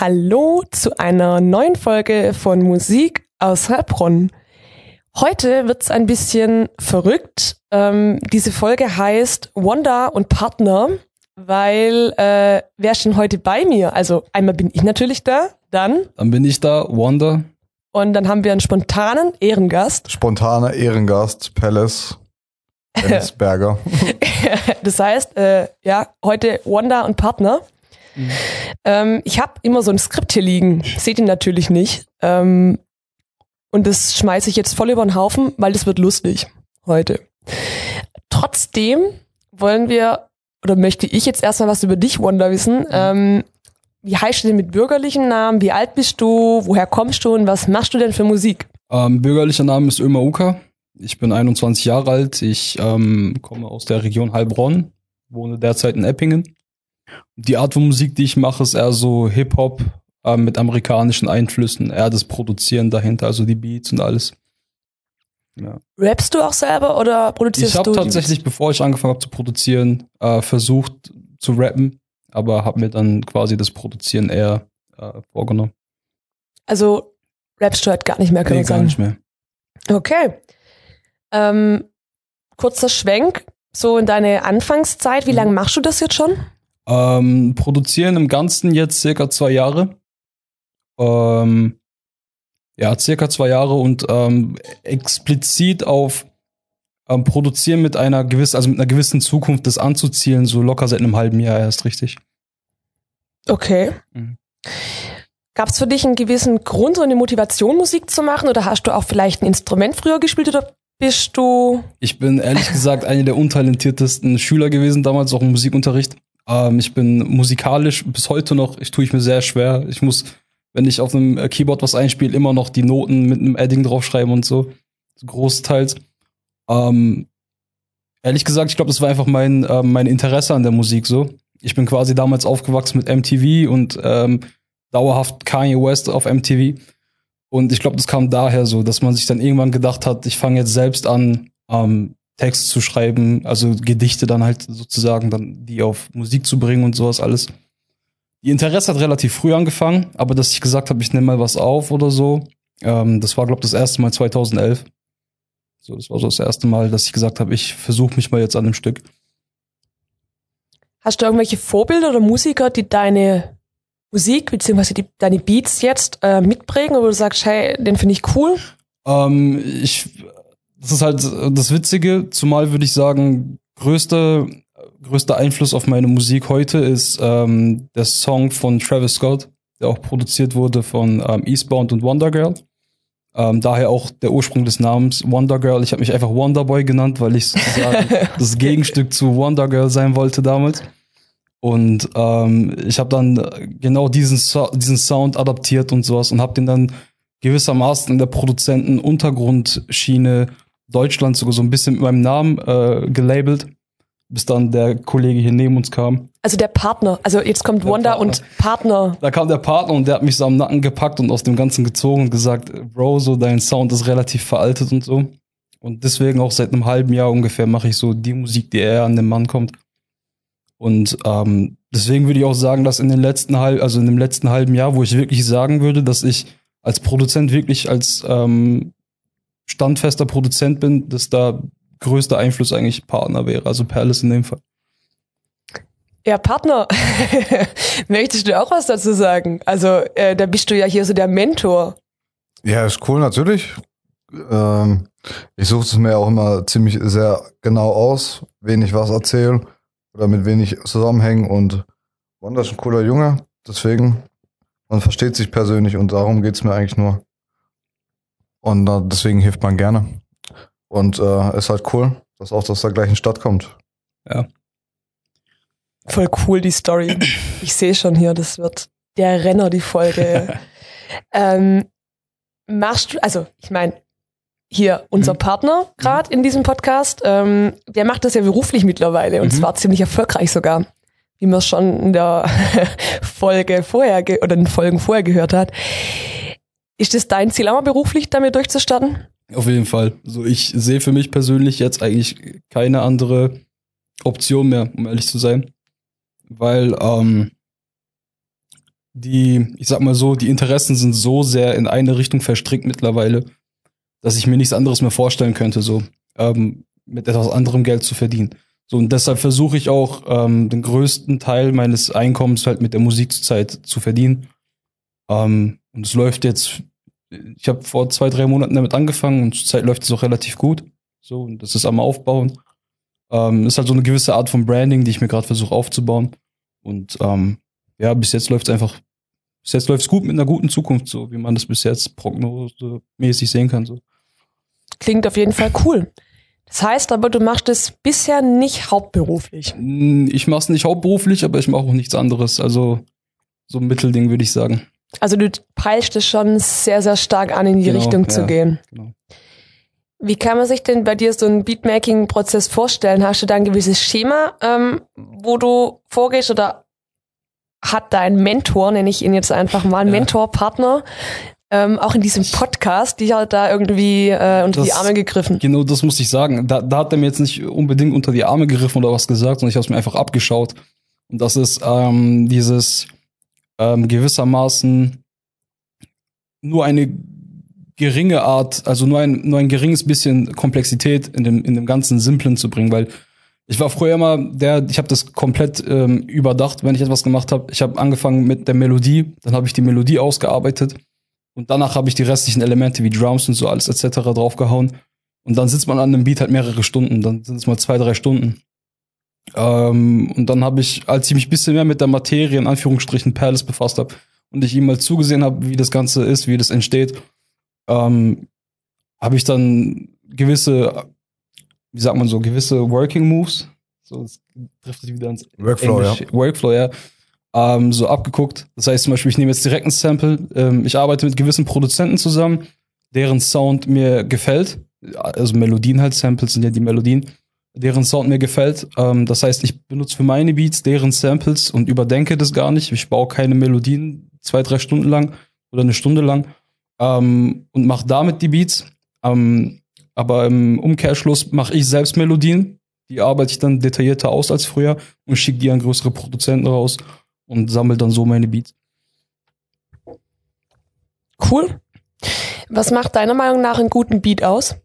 Hallo zu einer neuen Folge von Musik aus Heilbronn. Heute wird's ein bisschen verrückt. Ähm, diese Folge heißt Wanda und Partner, weil äh, wer ist denn heute bei mir? Also einmal bin ich natürlich da, dann. Dann bin ich da, Wanda. Und dann haben wir einen spontanen Ehrengast. Spontaner Ehrengast, Palace. Dennis Berger. das heißt, äh, ja, heute Wanda und Partner. Mhm. Ähm, ich habe immer so ein Skript hier liegen. Seht ihr natürlich nicht. Ähm, und das schmeiße ich jetzt voll über den Haufen, weil das wird lustig heute. Trotzdem wollen wir, oder möchte ich jetzt erstmal was über dich, Wanda, wissen. Mhm. Ähm, wie heißt du denn mit bürgerlichen Namen? Wie alt bist du? Woher kommst du und was machst du denn für Musik? Ähm, bürgerlicher Name ist Ömer Uka. Ich bin 21 Jahre alt. Ich ähm, komme aus der Region Heilbronn, wohne derzeit in Eppingen. Die Art von Musik, die ich mache, ist eher so Hip-Hop äh, mit amerikanischen Einflüssen, eher das Produzieren dahinter, also die Beats und alles. Ja. Rappst du auch selber oder produzierst ich hab du? Ich habe tatsächlich, bevor ich angefangen habe zu produzieren, äh, versucht zu rappen, aber habe mir dann quasi das Produzieren eher äh, vorgenommen. Also rappst du halt gar nicht mehr, kann nee, man sagen? gar nicht mehr. Okay. Ähm, kurzer Schwenk, so in deine Anfangszeit, wie mhm. lange machst du das jetzt schon? Ähm, produzieren im Ganzen jetzt circa zwei Jahre. Ähm, ja, circa zwei Jahre und ähm, explizit auf ähm, Produzieren mit einer gewissen, also mit einer gewissen Zukunft das anzuzielen, so locker seit einem halben Jahr erst richtig. Okay. Mhm. Gab es für dich einen gewissen Grund, so eine Motivation, Musik zu machen? Oder hast du auch vielleicht ein Instrument früher gespielt oder bist du. Ich bin ehrlich gesagt einer der untalentiertesten Schüler gewesen, damals auch im Musikunterricht. Ähm, ich bin musikalisch bis heute noch, ich tue ich mir sehr schwer. Ich muss, wenn ich auf einem Keyboard was einspiele, immer noch die Noten mit einem Adding draufschreiben und so. so großteils. Ähm, ehrlich gesagt, ich glaube, das war einfach mein, äh, mein Interesse an der Musik so. Ich bin quasi damals aufgewachsen mit MTV und ähm, dauerhaft Kanye West auf MTV. Und ich glaube, das kam daher so, dass man sich dann irgendwann gedacht hat, ich fange jetzt selbst an, ähm, Text zu schreiben, also Gedichte dann halt sozusagen, dann die auf Musik zu bringen und sowas alles. Die Interesse hat relativ früh angefangen, aber dass ich gesagt habe, ich nehme mal was auf oder so, ähm, das war, glaube ich, das erste Mal 2011. So, das war so das erste Mal, dass ich gesagt habe, ich versuche mich mal jetzt an dem Stück. Hast du irgendwelche Vorbilder oder Musiker, die deine Musik bzw. deine Beats jetzt äh, mitprägen, wo du sagst, hey, den finde ich cool? Ähm, ich das ist halt das Witzige, zumal würde ich sagen, größter größter Einfluss auf meine Musik heute ist ähm, der Song von Travis Scott, der auch produziert wurde von ähm, Eastbound und Wonder Girl. Ähm, daher auch der Ursprung des Namens Wonder Girl. Ich habe mich einfach Wonder Boy genannt, weil ich sozusagen das Gegenstück zu Wonder Girl sein wollte damals. Und ähm, ich habe dann genau diesen, so diesen Sound adaptiert und sowas und habe den dann gewissermaßen in der Produzenten-Untergrundschiene Deutschland sogar so ein bisschen mit meinem Namen äh, gelabelt, bis dann der Kollege hier neben uns kam. Also der Partner, also jetzt kommt Wanda und Partner. Da kam der Partner und der hat mich so am Nacken gepackt und aus dem Ganzen gezogen und gesagt, Bro, so dein Sound ist relativ veraltet und so. Und deswegen auch seit einem halben Jahr ungefähr mache ich so die Musik, die eher an den Mann kommt. Und ähm, deswegen würde ich auch sagen, dass in den letzten halb, also in dem letzten halben Jahr, wo ich wirklich sagen würde, dass ich als Produzent wirklich als ähm, standfester Produzent bin, dass da größter Einfluss eigentlich Partner wäre, also Palace in dem Fall. Ja, Partner, möchtest du auch was dazu sagen? Also, äh, da bist du ja hier so der Mentor. Ja, ist cool, natürlich. Ähm, ich suche es mir auch immer ziemlich sehr genau aus, wen ich was erzähle oder mit wem ich zusammenhänge und Wanda ist ein cooler Junge, deswegen, man versteht sich persönlich und darum geht es mir eigentlich nur. Und äh, deswegen hilft man gerne. Und äh, ist halt cool, dass auch das der gleichen Stadt kommt. Ja. Voll cool, die Story. Ich sehe schon hier, das wird der Renner, die Folge. ähm, machst du, also ich meine, hier unser mhm. Partner gerade mhm. in diesem Podcast, ähm, der macht das ja beruflich mittlerweile und mhm. zwar ziemlich erfolgreich sogar. wie man es schon in der Folge vorher oder in den Folgen vorher gehört hat. Ist es dein Ziel, auch mal beruflich damit durchzustarten? Auf jeden Fall. Also ich sehe für mich persönlich jetzt eigentlich keine andere Option mehr, um ehrlich zu sein. Weil ähm, die, ich sag mal so, die Interessen sind so sehr in eine Richtung verstrickt mittlerweile, dass ich mir nichts anderes mehr vorstellen könnte, so ähm, mit etwas anderem Geld zu verdienen. So, und deshalb versuche ich auch ähm, den größten Teil meines Einkommens halt mit der Musik zurzeit zu verdienen. Ähm, und es läuft jetzt, ich habe vor zwei, drei Monaten damit angefangen und zurzeit läuft es auch relativ gut. So, und das ist am Aufbauen. Ähm, ist halt so eine gewisse Art von Branding, die ich mir gerade versuche aufzubauen. Und ähm, ja, bis jetzt läuft es einfach, bis jetzt läuft es gut mit einer guten Zukunft, so wie man das bis jetzt prognosemäßig sehen kann. So. Klingt auf jeden Fall cool. Das heißt aber, du machst es bisher nicht hauptberuflich. Hm, ich mache es nicht hauptberuflich, aber ich mache auch nichts anderes. Also so ein Mittelding, würde ich sagen. Also du peilst es schon sehr, sehr stark an, in die Genau, Richtung ja, zu gehen. Genau. Wie kann man sich denn bei dir so einen Beatmaking-Prozess vorstellen? Hast du da ein gewisses Schema, ähm, wo du vorgehst oder hat dein Mentor, nenne ich ihn jetzt einfach mal, Ja. Mentor-Partner, ähm, auch in diesem Podcast, die hat da irgendwie äh, unter die Das- Arme gegriffen? Genau, das muss ich sagen. Da, da hat er mir jetzt nicht unbedingt unter die Arme gegriffen oder was gesagt, sondern ich habe es mir einfach abgeschaut. Und das ist ähm, dieses ähm, gewissermaßen nur eine geringe Art, also nur ein, nur ein geringes bisschen Komplexität in dem, in dem ganzen Simplen zu bringen, weil ich war früher immer der, ich habe das komplett ähm, überdacht, wenn ich etwas gemacht habe. Ich habe angefangen mit der Melodie, dann habe ich die Melodie ausgearbeitet und danach habe ich die restlichen Elemente wie Drums und so alles etc. draufgehauen. Und dann sitzt man an einem Beat halt mehrere Stunden, dann sind es mal zwei, drei Stunden. Ähm, und dann habe ich, als ich mich ein bisschen mehr mit der Materie in Anführungsstrichen Palace befasst habe und ich ihm mal zugesehen habe, wie das Ganze ist, wie das entsteht, ähm, habe ich dann gewisse, wie sagt man so, gewisse Working Moves, so das trifft sich wieder ans Workflow, Englisch, Workflow, ja. Ähm, so abgeguckt. Das heißt zum Beispiel, ich nehme jetzt direkt ein Sample. Ähm, ich arbeite mit gewissen Produzenten zusammen, deren Sound mir gefällt. Also Melodien halt, Samples sind ja die Melodien, deren Sound mir gefällt. Ähm, das heißt, ich benutze für meine Beats deren Samples und überdenke das gar nicht. Ich baue keine Melodien zwei, drei Stunden lang oder eine Stunde lang ähm, und mache damit die Beats. Ähm, aber im Umkehrschluss mache ich selbst Melodien. Die arbeite ich dann detaillierter aus als früher und schicke die an größere Produzenten raus und sammle dann so meine Beats. Cool. Was macht deiner Meinung nach einen guten Beat aus?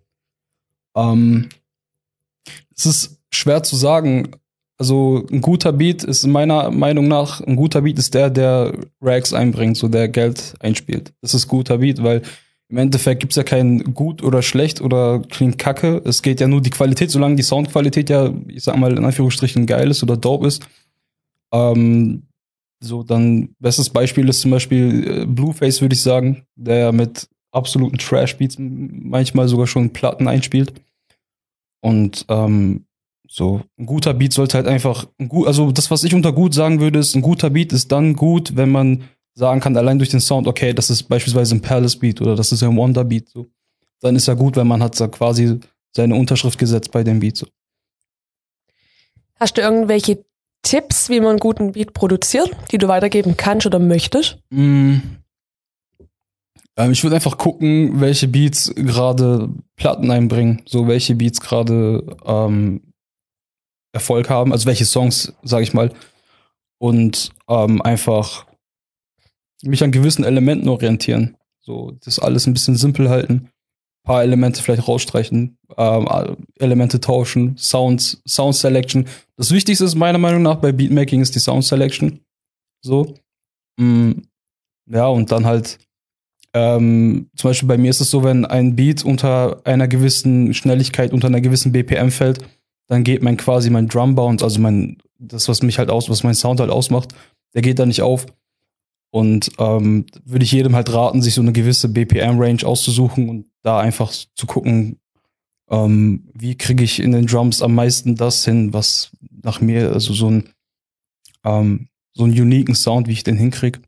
Ähm, es ist schwer zu sagen. Also ein guter Beat ist meiner Meinung nach, ein guter Beat ist der, der Rags einbringt, so der Geld einspielt. Das ist guter Beat, weil im Endeffekt gibt's ja kein gut oder schlecht oder klingt kacke. Es geht ja nur die Qualität, solange die Soundqualität ja, ich sag mal, in Anführungsstrichen geil ist oder dope ist. Ähm, so, dann, bestes Beispiel ist zum Beispiel äh, Blueface, würde ich sagen, der mit absoluten Trash-Beats manchmal sogar schon Platten einspielt. Und ähm, so, ein guter Beat sollte halt einfach, ein gut, also das, was ich unter gut sagen würde, ist, ein guter Beat ist dann gut, wenn man sagen kann, allein durch den Sound, okay, das ist beispielsweise ein Palace Beat oder das ist ein Wonder Beat, so. Dann ist er gut, wenn man hat so quasi seine Unterschrift gesetzt bei dem Beat, so. Hast du irgendwelche Tipps, wie man einen guten Beat produziert, die du weitergeben kannst oder möchtest? Mm. Ähm, ich würde einfach gucken, welche Beats gerade Platten einbringen, so welche Beats gerade ähm, Erfolg haben, also welche Songs, sage ich mal, und ähm, einfach mich an gewissen Elementen orientieren. So das alles ein bisschen simpel halten, paar Elemente vielleicht rausstreichen, ähm, Elemente tauschen, Sounds, Sound Selection. Das Wichtigste ist meiner Meinung nach bei Beatmaking ist die Sound Selection. So. Mm, ja, und dann halt, ähm, zum Beispiel bei mir ist es so, wenn ein Beat unter einer gewissen Schnelligkeit, unter einer gewissen BPM fällt, dann geht mein quasi mein Drum Bounce, also mein, das, was mich halt aus, was mein Sound halt ausmacht, der geht da nicht auf. Und ähm, würde ich jedem halt raten, sich so eine gewisse BPM-Range auszusuchen und da einfach zu gucken, ähm, wie kriege ich in den Drums am meisten das hin, was nach mir, also so ein so einen uniken Sound, wie ich den hinkriege.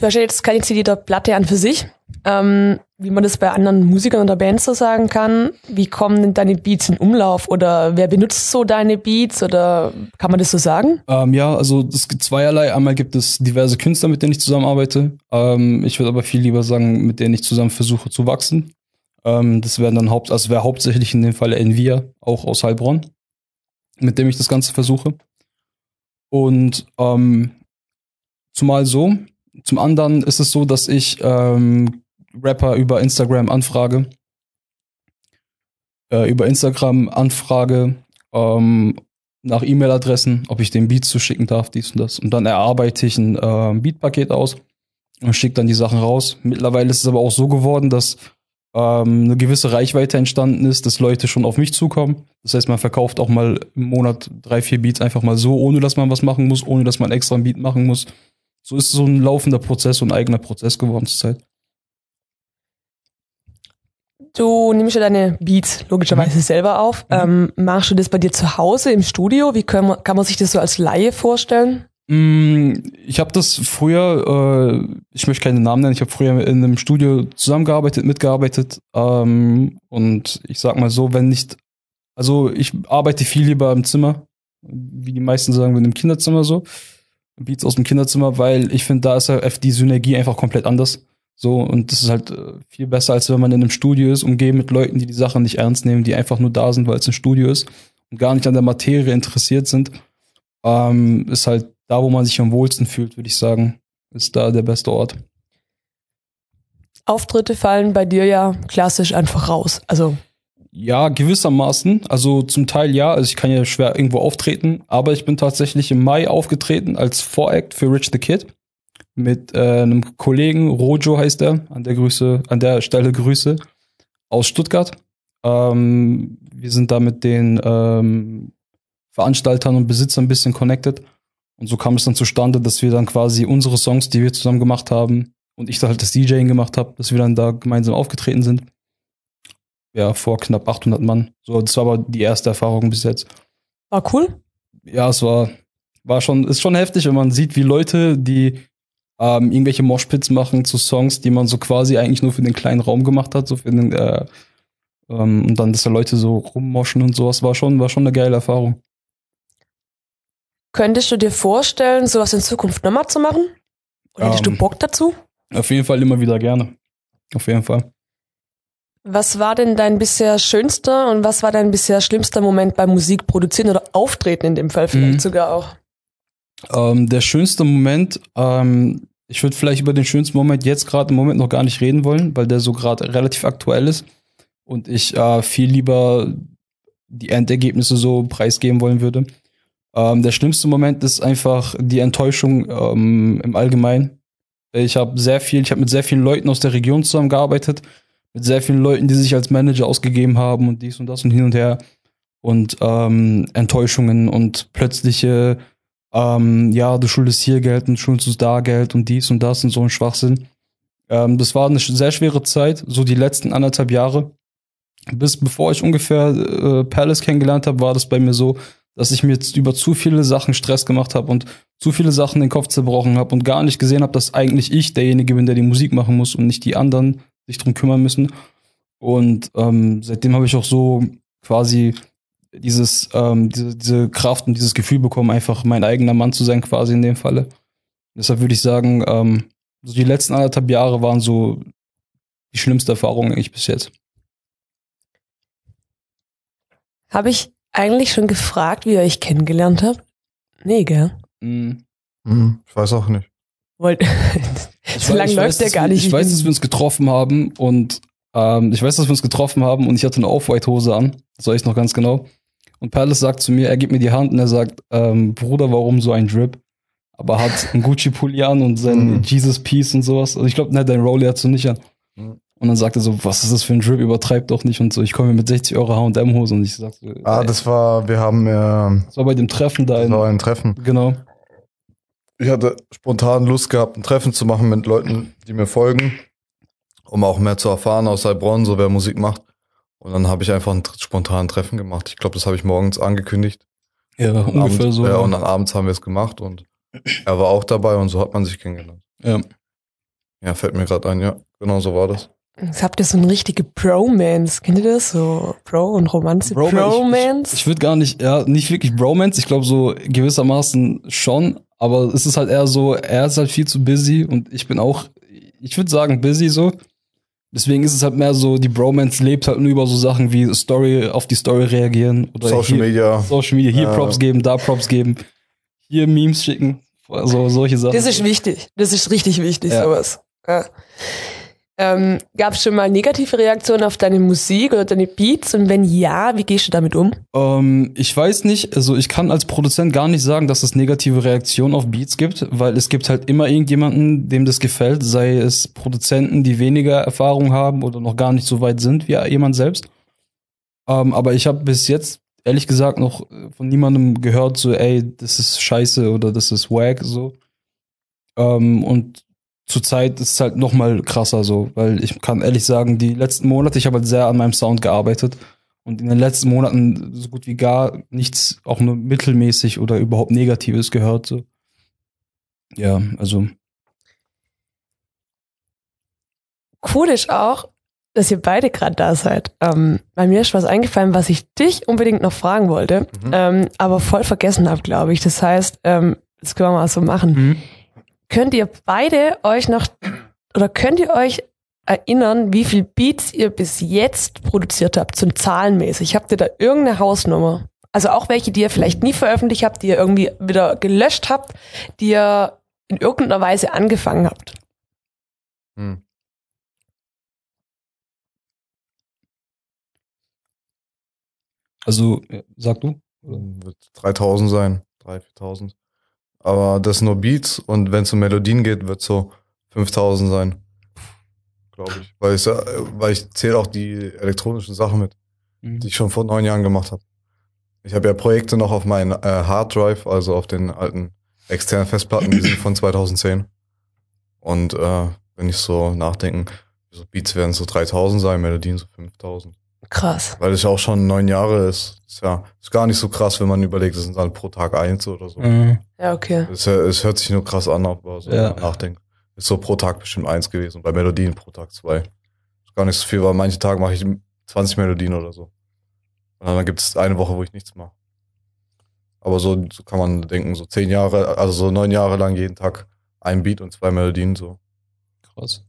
Du hast ja jetzt keine CD Platte an für sich. Ähm, wie man das bei anderen Musikern oder Bands so sagen kann. Wie kommen denn deine Beats in Umlauf? Oder wer benutzt so deine Beats? Oder kann man das so sagen? Ähm, ja, also es gibt zweierlei. Einmal gibt es diverse Künstler, mit denen ich zusammenarbeite. Ähm, ich würde aber viel lieber sagen, mit denen ich zusammen versuche zu wachsen. Ähm, das wären dann haupt, also wäre hauptsächlich in dem Fall Envia, auch aus Heilbronn, mit dem ich das Ganze versuche. Und ähm, zumal so, zum anderen ist es so, dass ich ähm, Rapper über Instagram anfrage. Äh, über Instagram anfrage ähm, nach E-Mail-Adressen, ob ich den Beat zuschicken darf, dies und das. Und dann erarbeite ich ein äh, Beat-Paket aus und schicke dann die Sachen raus. Mittlerweile ist es aber auch so geworden, dass ähm, eine gewisse Reichweite entstanden ist, dass Leute schon auf mich zukommen. Das heißt, man verkauft auch mal im Monat drei, vier Beats einfach mal so, ohne dass man was machen muss, ohne dass man extra ein Beat machen muss. So ist es so ein laufender Prozess, so ein eigener Prozess geworden zur Zeit. Du nimmst ja deine Beats logischerweise mhm. selber auf. Mhm. Ähm, machst du das bei dir zu Hause im Studio? Wie kann man, kann man sich das so als Laie vorstellen? Mm, ich habe das früher, äh, ich möchte keine Namen nennen, ich habe früher in einem Studio zusammengearbeitet, mitgearbeitet. Ähm, und ich sag mal so, wenn nicht, also ich arbeite viel lieber im Zimmer, wie die meisten sagen, in einem Kinderzimmer so. Beats aus dem Kinderzimmer, weil ich finde, da ist halt die Synergie einfach komplett anders. So, und das ist halt äh, viel besser, als wenn man in einem Studio ist, umgeben mit Leuten, die die Sachen nicht ernst nehmen, die einfach nur da sind, weil es ein Studio ist und gar nicht an der Materie interessiert sind. Ähm, ist halt da, wo man sich am wohlsten fühlt, würde ich sagen, ist da der beste Ort. Auftritte fallen bei dir ja klassisch einfach raus. Also ja, gewissermaßen. Also zum Teil ja. Also ich kann ja schwer irgendwo auftreten, aber ich bin tatsächlich im Mai aufgetreten als Voract für Rich the Kid mit äh, einem Kollegen, Rojo heißt er, an der Grüße, an der Stelle Grüße, aus Stuttgart. Ähm, wir sind da mit den ähm, Veranstaltern und Besitzern ein bisschen connected. Und so kam es dann zustande, dass wir dann quasi unsere Songs, die wir zusammen gemacht haben, und ich da halt das DJing gemacht habe, dass wir dann da gemeinsam aufgetreten sind. Ja, vor knapp 800 Mann. So, das war aber die erste Erfahrung bis jetzt. War cool? Ja, es war, war schon, ist schon heftig, wenn man sieht, wie Leute, die ähm, irgendwelche Moshpits machen zu Songs, die man so quasi eigentlich nur für den kleinen Raum gemacht hat, so für den, äh, ähm, und dann, dass da Leute so rummoschen und sowas, war schon, war schon eine geile Erfahrung. Könntest du dir vorstellen, sowas in Zukunft nochmal zu machen? Oder hättest ähm, du Bock dazu? Auf jeden Fall immer wieder gerne. Auf jeden Fall. Was war denn dein bisher schönster und was war dein bisher schlimmster Moment beim Musik produzieren oder Auftreten in dem Fall vielleicht mhm. sogar auch? Ähm, der schönste Moment, ähm, ich würde vielleicht über den schönsten Moment jetzt gerade im Moment noch gar nicht reden wollen, weil der so gerade relativ aktuell ist und ich äh, viel lieber die Endergebnisse so preisgeben wollen würde. Ähm, der schlimmste Moment ist einfach die Enttäuschung ähm, im Allgemeinen. Ich habe sehr viel, ich habe mit sehr vielen Leuten aus der Region zusammengearbeitet, mit sehr vielen Leuten, die sich als Manager ausgegeben haben und dies und das und hin und her und ähm, Enttäuschungen und plötzliche ähm, ja, du schuldest hier Geld und schuldest da Geld und dies und das und so ein Schwachsinn. Ähm, das war eine sehr schwere Zeit, so die letzten anderthalb Jahre. Bis bevor ich ungefähr äh, Palace kennengelernt habe, war das bei mir so, dass ich mir jetzt über zu viele Sachen Stress gemacht habe und zu viele Sachen den Kopf zerbrochen habe und gar nicht gesehen habe, dass eigentlich ich derjenige bin, der die Musik machen muss und nicht die anderen sich drum kümmern müssen. Und ähm, seitdem habe ich auch so quasi dieses, ähm, diese, diese Kraft und dieses Gefühl bekommen, einfach mein eigener Mann zu sein, quasi in dem Falle. Deshalb würde ich sagen, ähm, so die letzten anderthalb Jahre waren so die schlimmste Erfahrung eigentlich bis jetzt. Habe ich eigentlich schon gefragt, wie ihr euch kennengelernt habt? Nee, gell? Mm. Mm, ich weiß auch nicht. Wollt, so lange läuft der gar nicht. Ich weiß, dass wir uns getroffen haben und ähm, ich weiß, dass wir uns getroffen haben und ich hatte eine Off-White-Hose an. Das weiß ich noch ganz genau. Und Palace sagt zu mir, er gibt mir die Hand und er sagt, ähm, Bruder, warum so ein Drip? Aber hat einen Gucci-Pulli an und sein mhm. Jesus Piece und sowas. Also ich glaube, ne, dein Rolli hat so nicht an. Mhm. Und dann sagt er so, was ist das für ein Drip? Übertreib doch nicht und so. Ich komme mit 60 Euro H&M-Hose und ich sag so, Ah, das war, wir haben, äh, Das war bei dem Treffen da. Das war ein Treffen. Genau. Ich hatte spontan Lust gehabt, ein Treffen zu machen mit Leuten, die mir folgen, um auch mehr zu erfahren aus Heilbronn, so wer Musik macht. Und dann habe ich einfach ein spontanen Treffen gemacht. Ich glaube, das habe ich morgens angekündigt. Ja, und ungefähr Abend, so. Ja, und dann abends haben wir es gemacht und er war auch dabei und so hat man sich kennengelernt. Ja. Ja, fällt mir gerade ein, ja. Genau so war das. Jetzt habt ihr so eine richtige Bromance. Kennt ihr das? So Bro und Romanze. Bro, Bromance. Ich, ich, ich würde gar nicht, ja, nicht wirklich Bromance. Ich glaube so gewissermaßen schon, aber es ist halt eher so, er ist halt viel zu busy und ich bin auch, ich würde sagen busy so. Deswegen ist es halt mehr so, die Bromance lebt halt nur über so Sachen wie Story, auf die Story reagieren oder Social hier, Media. Social Media, hier Ja. Props geben, da Props geben, hier Memes schicken, also solche Sachen. Das ist wichtig. Das ist richtig wichtig, Ja. sowas. Ja. Ähm, Gab es schon mal negative Reaktionen auf deine Musik oder deine Beats? Und wenn ja, wie gehst du damit um? Ähm, ich weiß nicht, also ich kann als Produzent gar nicht sagen, dass es negative Reaktionen auf Beats gibt, weil es gibt halt immer irgendjemanden, dem das gefällt, sei es Produzenten, die weniger Erfahrung haben oder noch gar nicht so weit sind wie jemand selbst. Ähm, aber ich habe bis jetzt ehrlich gesagt noch von niemandem gehört, so ey, das ist scheiße oder das ist wack so. Ähm, und zurzeit ist es halt noch mal krasser so, weil ich kann ehrlich sagen, die letzten Monate, ich habe halt sehr an meinem Sound gearbeitet und in den letzten Monaten so gut wie gar nichts, auch nur mittelmäßig oder überhaupt Negatives gehört. So. Ja, also Cool ist auch, dass ihr beide gerade da seid. Ähm, bei mir ist was eingefallen, was ich dich unbedingt noch fragen wollte, Mhm. ähm, aber voll vergessen habe, glaube ich. Das heißt, ähm, das können wir mal so machen. Mhm. Könnt ihr beide euch noch oder könnt ihr euch erinnern, wie viel Beats ihr bis jetzt produziert habt, so zahlenmäßig? Habt ihr da irgendeine Hausnummer? Also auch welche, die ihr vielleicht nie veröffentlicht habt, die ihr irgendwie wieder gelöscht habt, die ihr in irgendeiner Weise angefangen habt. Hm. also sag du. Wird 3000 sein, 3.000, 4.000. Aber das sind nur Beats und wenn es um Melodien geht, wird so 5000 sein. Glaube ich. Weil ich, weil ich zähle auch die elektronischen Sachen mit, Mhm. die ich schon vor neun Jahren gemacht habe. Ich habe ja Projekte noch auf meinen äh, Hard Drive, also auf den alten externen Festplatten, die sind von 2010. Und äh, wenn ich so nachdenken, so Beats werden so 3000 sein, Melodien so 5000. Krass. Weil es ja auch schon neun Jahre ist. Ist ja ist gar nicht so krass, wenn man überlegt, es sind dann pro Tag eins oder so. Mhm. Ja, okay. Es, es hört sich nur krass an, aber so Ja. wenn man nachdenkt. Ist so pro Tag bestimmt eins gewesen und bei Melodien pro Tag zwei. Ist gar nicht so viel, weil manche Tage mache ich 20 Melodien oder so. Und dann gibt es eine Woche, wo ich nichts mache. Aber so, so kann man denken, so zehn Jahre, also so neun Jahre lang jeden Tag ein Beat und zwei Melodien so. Krass.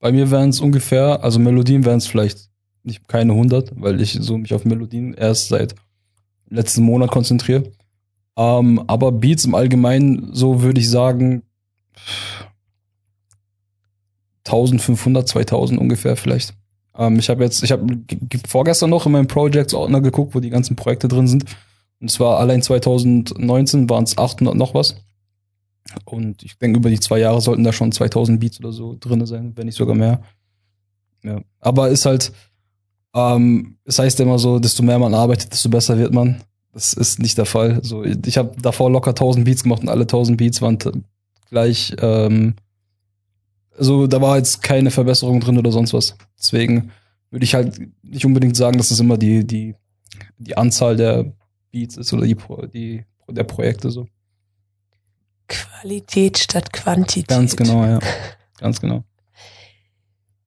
Bei mir wären es ungefähr, also Melodien wären es vielleicht nicht keine 100, weil ich so mich auf Melodien erst seit letzten Monat konzentriere. Ähm, aber Beats im Allgemeinen, so würde ich sagen, 1500, 2000 ungefähr vielleicht. Ähm, ich habe jetzt, ich habe vorgestern noch in meinem Projects-Ordner geguckt, wo die ganzen Projekte drin sind. Und zwar allein 2019 waren es 800 noch was. Und ich denke, über die zwei Jahre sollten da schon 2000 Beats oder so drin sein, wenn nicht sogar mehr. Ja. Aber ist halt, ähm, es heißt immer so, desto mehr man arbeitet, desto besser wird man. Das ist nicht der Fall. So, ich habe davor locker 1000 Beats gemacht und alle 1000 Beats waren gleich. Ähm, also da war jetzt keine Verbesserung drin oder sonst was. Deswegen würde ich halt nicht unbedingt sagen, dass es immer die, die, die Anzahl der Beats ist oder die, die der Projekte so. Qualität statt Quantität. Ganz genau, ja. Ganz genau.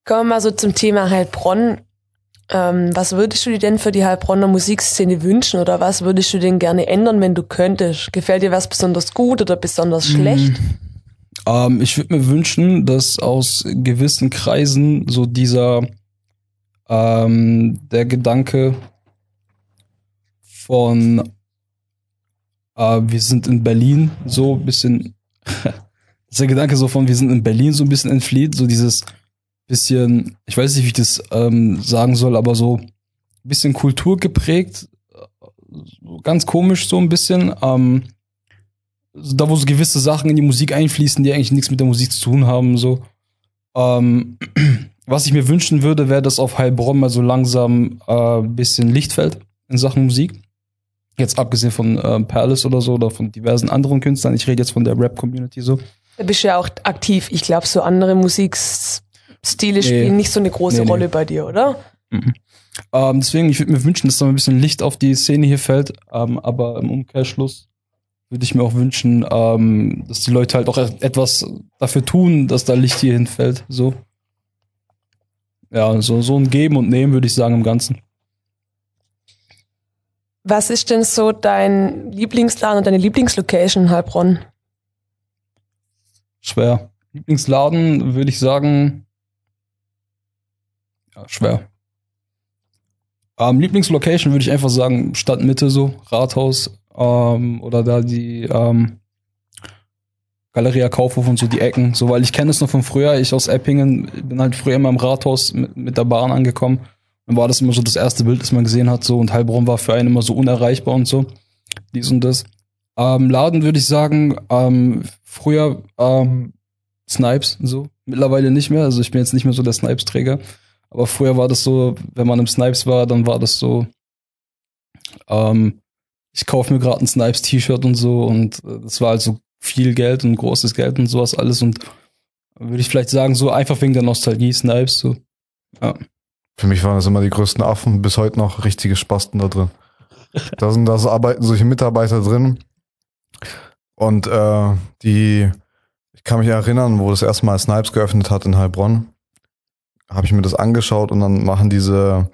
Kommen wir mal so zum Thema Heilbronn. Ähm, was würdest du dir denn für die Heilbronner Musikszene wünschen oder was würdest du denn gerne ändern, wenn du könntest? Gefällt dir was besonders gut oder besonders schlecht? Ähm, ich würde mir wünschen, dass aus gewissen Kreisen so dieser ähm, der Gedanke von äh, wir sind in Berlin so ein bisschen dass der Gedanke so von wir sind in Berlin so ein bisschen entflieht, so dieses bisschen, ich weiß nicht, wie ich das ähm, sagen soll, aber so ein bisschen Kultur geprägt, so ganz komisch so ein bisschen. Ähm, da wo so gewisse Sachen in die Musik einfließen, die eigentlich nichts mit der Musik zu tun haben, so. Ähm, was ich mir wünschen würde, wäre, dass auf Heilbronn mal so langsam äh, ein bisschen Licht fällt in Sachen Musik. Jetzt abgesehen von äh, Palace oder so oder von diversen anderen Künstlern. Ich rede jetzt von der Rap-Community so. Da bist du ja auch aktiv. Ich glaube, so andere Musikstile spielen nicht so eine große Nee, nee. Rolle bei dir, oder? Ähm, deswegen, ich würde mir wünschen, dass da ein bisschen Licht auf die Szene hier fällt. Ähm, aber im Umkehrschluss würde ich mir auch wünschen, ähm, dass die Leute halt auch etwas dafür tun, dass da Licht hier hinfällt. So. Ja, so, so ein Geben und Nehmen, würde ich sagen, im Ganzen. Was ist denn so dein Lieblingsladen und deine Lieblingslocation in Heilbronn? Schwer. Lieblingsladen würde ich sagen. Ja, schwer. Ähm, Lieblingslocation würde ich einfach sagen, Stadtmitte so, Rathaus ähm, oder da die ähm, Galeria Kaufhof und so die Ecken. So, weil ich kenne es noch von früher. Ich aus Eppingen bin halt früher immer im Rathaus mit, mit der Bahn angekommen. Dann war das immer so das erste Bild, das man gesehen hat. So und Heilbronn war für einen immer so unerreichbar und so. Dies und das. Ähm, Laden würde ich sagen, ähm, früher ähm, Snipes so. Mittlerweile nicht mehr. Also ich bin jetzt nicht mehr so der Snipes-Träger. Aber früher war das so, wenn man im Snipes war, dann war das so, ähm, ich kaufe mir gerade ein Snipes-T-Shirt und so und äh, das war also viel Geld und großes Geld und sowas alles und würde ich vielleicht sagen, so einfach wegen der Nostalgie Snipes, so. Ja. Für mich waren das immer die größten Affen, bis heute noch richtige Spasten da drin. Da sind, da arbeiten solche Mitarbeiter drin. Und äh, die, ich kann mich erinnern, wo das erste Mal Snipes geöffnet hat in Heilbronn, habe ich mir das angeschaut und dann machen diese,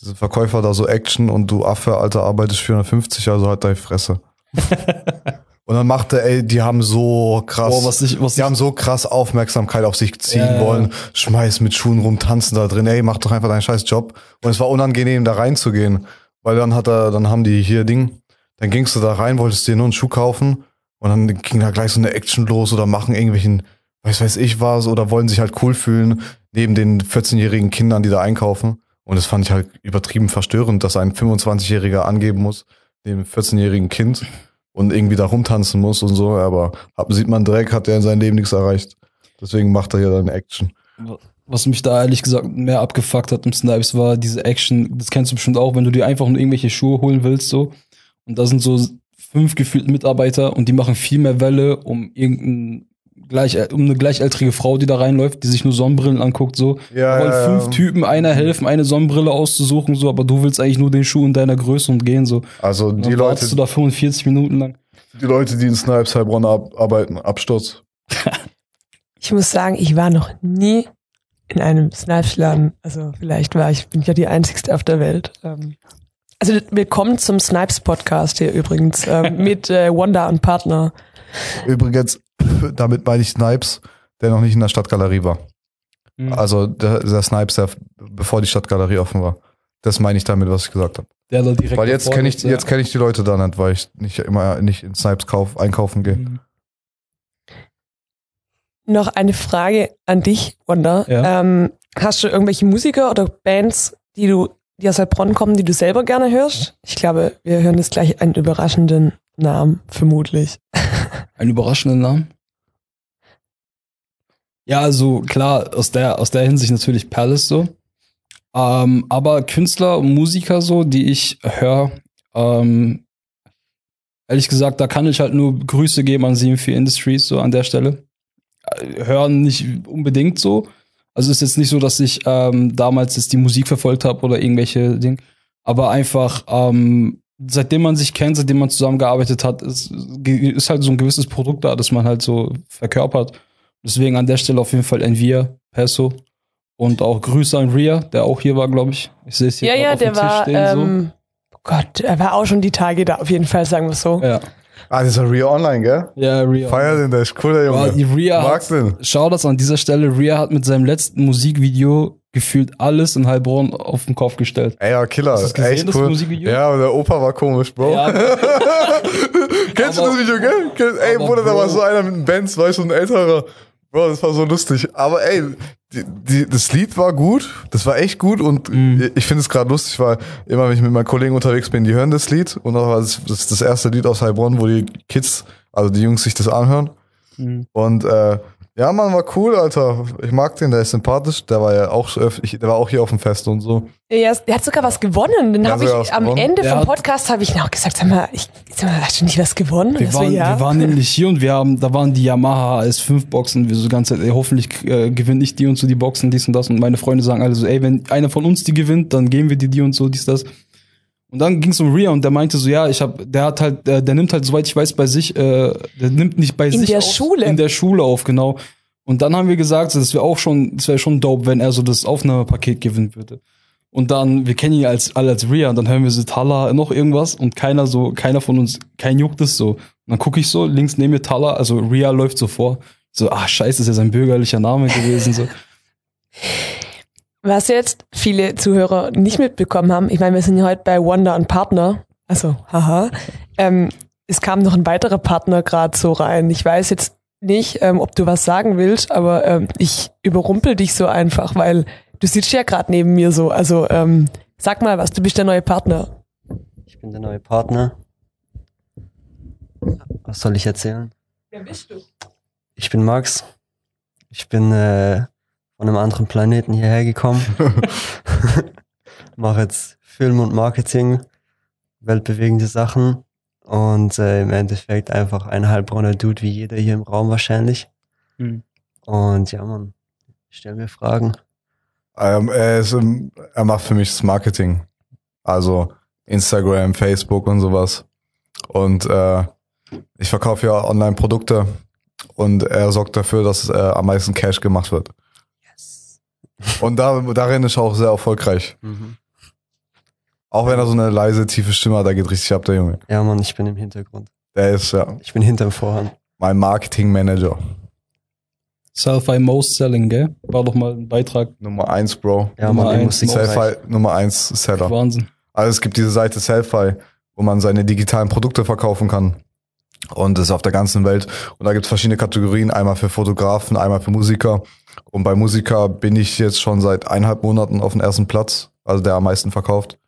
diese Verkäufer da so Action und du Affe, Alter, arbeitest 450, also halt deine Fresse. und dann machte, ey, die haben so krass, Boah, was ich, was die ich, haben so krass Aufmerksamkeit auf sich ziehen ja. wollen, schmeiß mit Schuhen rum, tanzen da drin, ey, mach doch einfach deinen scheiß Job. Und es war unangenehm, da reinzugehen, weil dann hat er, dann haben die hier Ding, dann gingst du da rein, wolltest dir nur einen Schuh kaufen und dann ging da gleich so eine Action los oder machen irgendwelchen, weiß weiß ich was, oder wollen sich halt cool fühlen, neben den 14-jährigen Kindern, die da einkaufen. Und das fand ich halt übertrieben verstörend, dass ein 25-Jähriger angeben muss, dem 14-jährigen Kind und irgendwie da rumtanzen muss und so, aber hab, sieht man direkt, hat er in seinem Leben nichts erreicht. Deswegen macht er ja dann Action. was mich da ehrlich gesagt mehr abgefuckt hat im Snipes war diese Action, das kennst du bestimmt auch, wenn du dir einfach nur irgendwelche Schuhe holen willst, so. Und da sind so fünf gefühlte Mitarbeiter und die machen viel mehr Welle, um irgendein gleich, um eine gleichaltrige Frau, die da reinläuft, die sich nur Sonnenbrillen anguckt, so. Ja, wollen ja, fünf ja. Typen einer helfen, eine Sonnenbrille auszusuchen, so, aber du willst eigentlich nur den Schuh in deiner Größe und gehen, so. Also Und die dann wartest Leute, du da 45 Minuten lang. die Leute, die in Snipes Heilbronn ab, arbeiten, Absturz. Ich muss sagen, ich war noch nie in einem Snipes-Laden. Also vielleicht war ich, bin ich ja die Einzigste auf der Welt. Ähm, Also willkommen zum Snipes-Podcast hier übrigens ähm, mit äh, Wanda und Partner. Übrigens, damit meine ich Snipes, der noch nicht in der Stadtgalerie war. Mhm. Also der, der Snipes, der bevor die Stadtgalerie offen war. Das meine ich damit, was ich gesagt habe. Der da direkt Weil jetzt kenne ich, ja. jetzt kenne ich die Leute da nicht, weil ich nicht immer nicht in Snipes kauf, einkaufen gehe. Mhm. Noch eine Frage an dich, Wanda. Ja. Ähm, hast du irgendwelche Musiker oder Bands, die du, die aus Heilbronn kommen, die du selber gerne hörst? Ich glaube, wir hören jetzt gleich einen überraschenden Namen, vermutlich. Einen überraschenden Namen? Ja, also klar, aus der, aus der Hinsicht natürlich Palace so. Ähm, aber Künstler und Musiker so, die ich höre, ähm, ehrlich gesagt, da kann ich halt nur Grüße geben an CM4 Industries so an der Stelle. Äh, Hören nicht unbedingt so. Also ist jetzt nicht so, dass ich ähm, damals jetzt die Musik verfolgt habe oder irgendwelche Dinge. Aber einfach, ähm, seitdem man sich kennt, seitdem man zusammengearbeitet hat, ist, ist halt so ein gewisses Produkt da, das man halt so verkörpert. Deswegen an der Stelle auf jeden Fall Envia, Peso und auch Grüße an Ria, der auch hier war, glaube ich. Ich sehe es hier Ja, ja, auf der dem Tisch war, stehen, ähm, oh Gott, er war auch schon die Tage da, auf jeden Fall, sagen wir es so. so. Ja, Ah, das ist ja Real Online, gell? ja Ria. Feier den, der ist cool, der Junge. Ria Magst hat, den? schau das an dieser Stelle, Ria hat mit seinem letzten Musikvideo gefühlt alles in Heilbronn auf den Kopf gestellt. Ey, ja, Killer. Hast du das gesehen, Echt das cool. Musikvideo? Ja, aber der Opa war komisch, Bro. Ja, Kennst du Aber- das Video, gell? Ey, Bruder, da war so einer mit einem Benz, weißt du, ein älterer. Bro, das war so lustig. Aber ey, die, die, das Lied war gut. Das war echt gut. Und Mhm. ich finde es gerade lustig, weil immer, wenn ich mit meinen Kollegen unterwegs bin, die hören das Lied. Und das war das, das, das erste Lied aus Heilbronn, wo die Kids, also die Jungs, sich das anhören. Mhm. Und äh, ja, Mann, war cool, Alter. Ich mag den, der ist sympathisch. Der war ja auch, so öf- ich, der war auch hier auf dem Fest und so. Ja, der hat sogar was gewonnen. Den Ja, habe ich am gewonnen. Ende Der vom Podcast habe ich noch gesagt, sag mal, ich, sag mal, hast du nicht was gewonnen? Wir waren, ja. wir waren nämlich hier und wir haben, da waren die Yamaha S5 Boxen, wir so ganz, ey, hoffentlich äh, gewinne ich die und so die Boxen, dies und das. Und meine Freunde sagen alle so, ey, wenn einer von uns die gewinnt, dann geben wir die die und so, dies, das. Und dann ging es um Ria und der meinte so, ja, ich hab, der hat halt, der, der nimmt halt, soweit ich weiß, bei sich, äh, der nimmt nicht bei In sich der auf, Schule? In der Schule auf, genau. Und dann haben wir gesagt, das wäre auch schon, das wäre schon dope, wenn er so das Aufnahmepaket gewinnen würde. Und dann, wir kennen ihn als, alle als Ria, und dann hören wir so Tala noch irgendwas und keiner so, keiner von uns, kein juckt es so. Und dann gucke ich so, links neben mir Tala, also Ria läuft so vor. So, ah, scheiße, ist ja sein bürgerlicher Name gewesen, so. Was jetzt viele Zuhörer nicht mitbekommen haben, ich meine, wir sind ja heute bei Wonder und Partner, also haha, ähm, es kam noch ein weiterer Partner gerade so rein. Ich weiß jetzt nicht, ähm, ob du was sagen willst, aber ähm, ich überrumpel dich so einfach, weil du sitzt ja gerade neben mir so. Also ähm, sag mal was, du bist der neue Partner. Ich bin der neue Partner. Was soll ich erzählen? Wer bist du? Ich bin Max. Ich bin äh, von einem anderen Planeten hierher gekommen. Mache jetzt Film und Marketing, weltbewegende Sachen und äh, im Endeffekt einfach ein halbbrauner Dude wie jeder hier im Raum wahrscheinlich. Hm. Und ja, man, stell mir Fragen. Ähm, er, ist, er macht für mich das Marketing. Also Instagram, Facebook und sowas. Und äh, ich verkaufe ja Online-Produkte und er sorgt dafür, dass äh, am meisten Cash gemacht wird. Und da, darin ist er auch sehr erfolgreich. Mhm. Auch wenn er so eine leise, tiefe Stimme hat, da geht richtig ab, der Junge. Ja, Mann, ich bin im Hintergrund. Der ist ja Ich bin hinterm Vorhang. mein Marketing-Manager. Selfie Most Selling, gell? War doch mal ein Beitrag. Nummer eins, Bro. Ja, Nummer Mann, im eins, Musikbereich. Selfie Nummer eins Seller. Wahnsinn. Also es gibt diese Seite Selfie, wo man seine digitalen Produkte verkaufen kann. Und das ist auf der ganzen Welt. Und da gibt es verschiedene Kategorien, einmal für Fotografen, einmal für Musiker. Und bei Musiker bin ich jetzt schon seit eineinhalb Monaten auf dem ersten Platz, also der am meisten verkauft.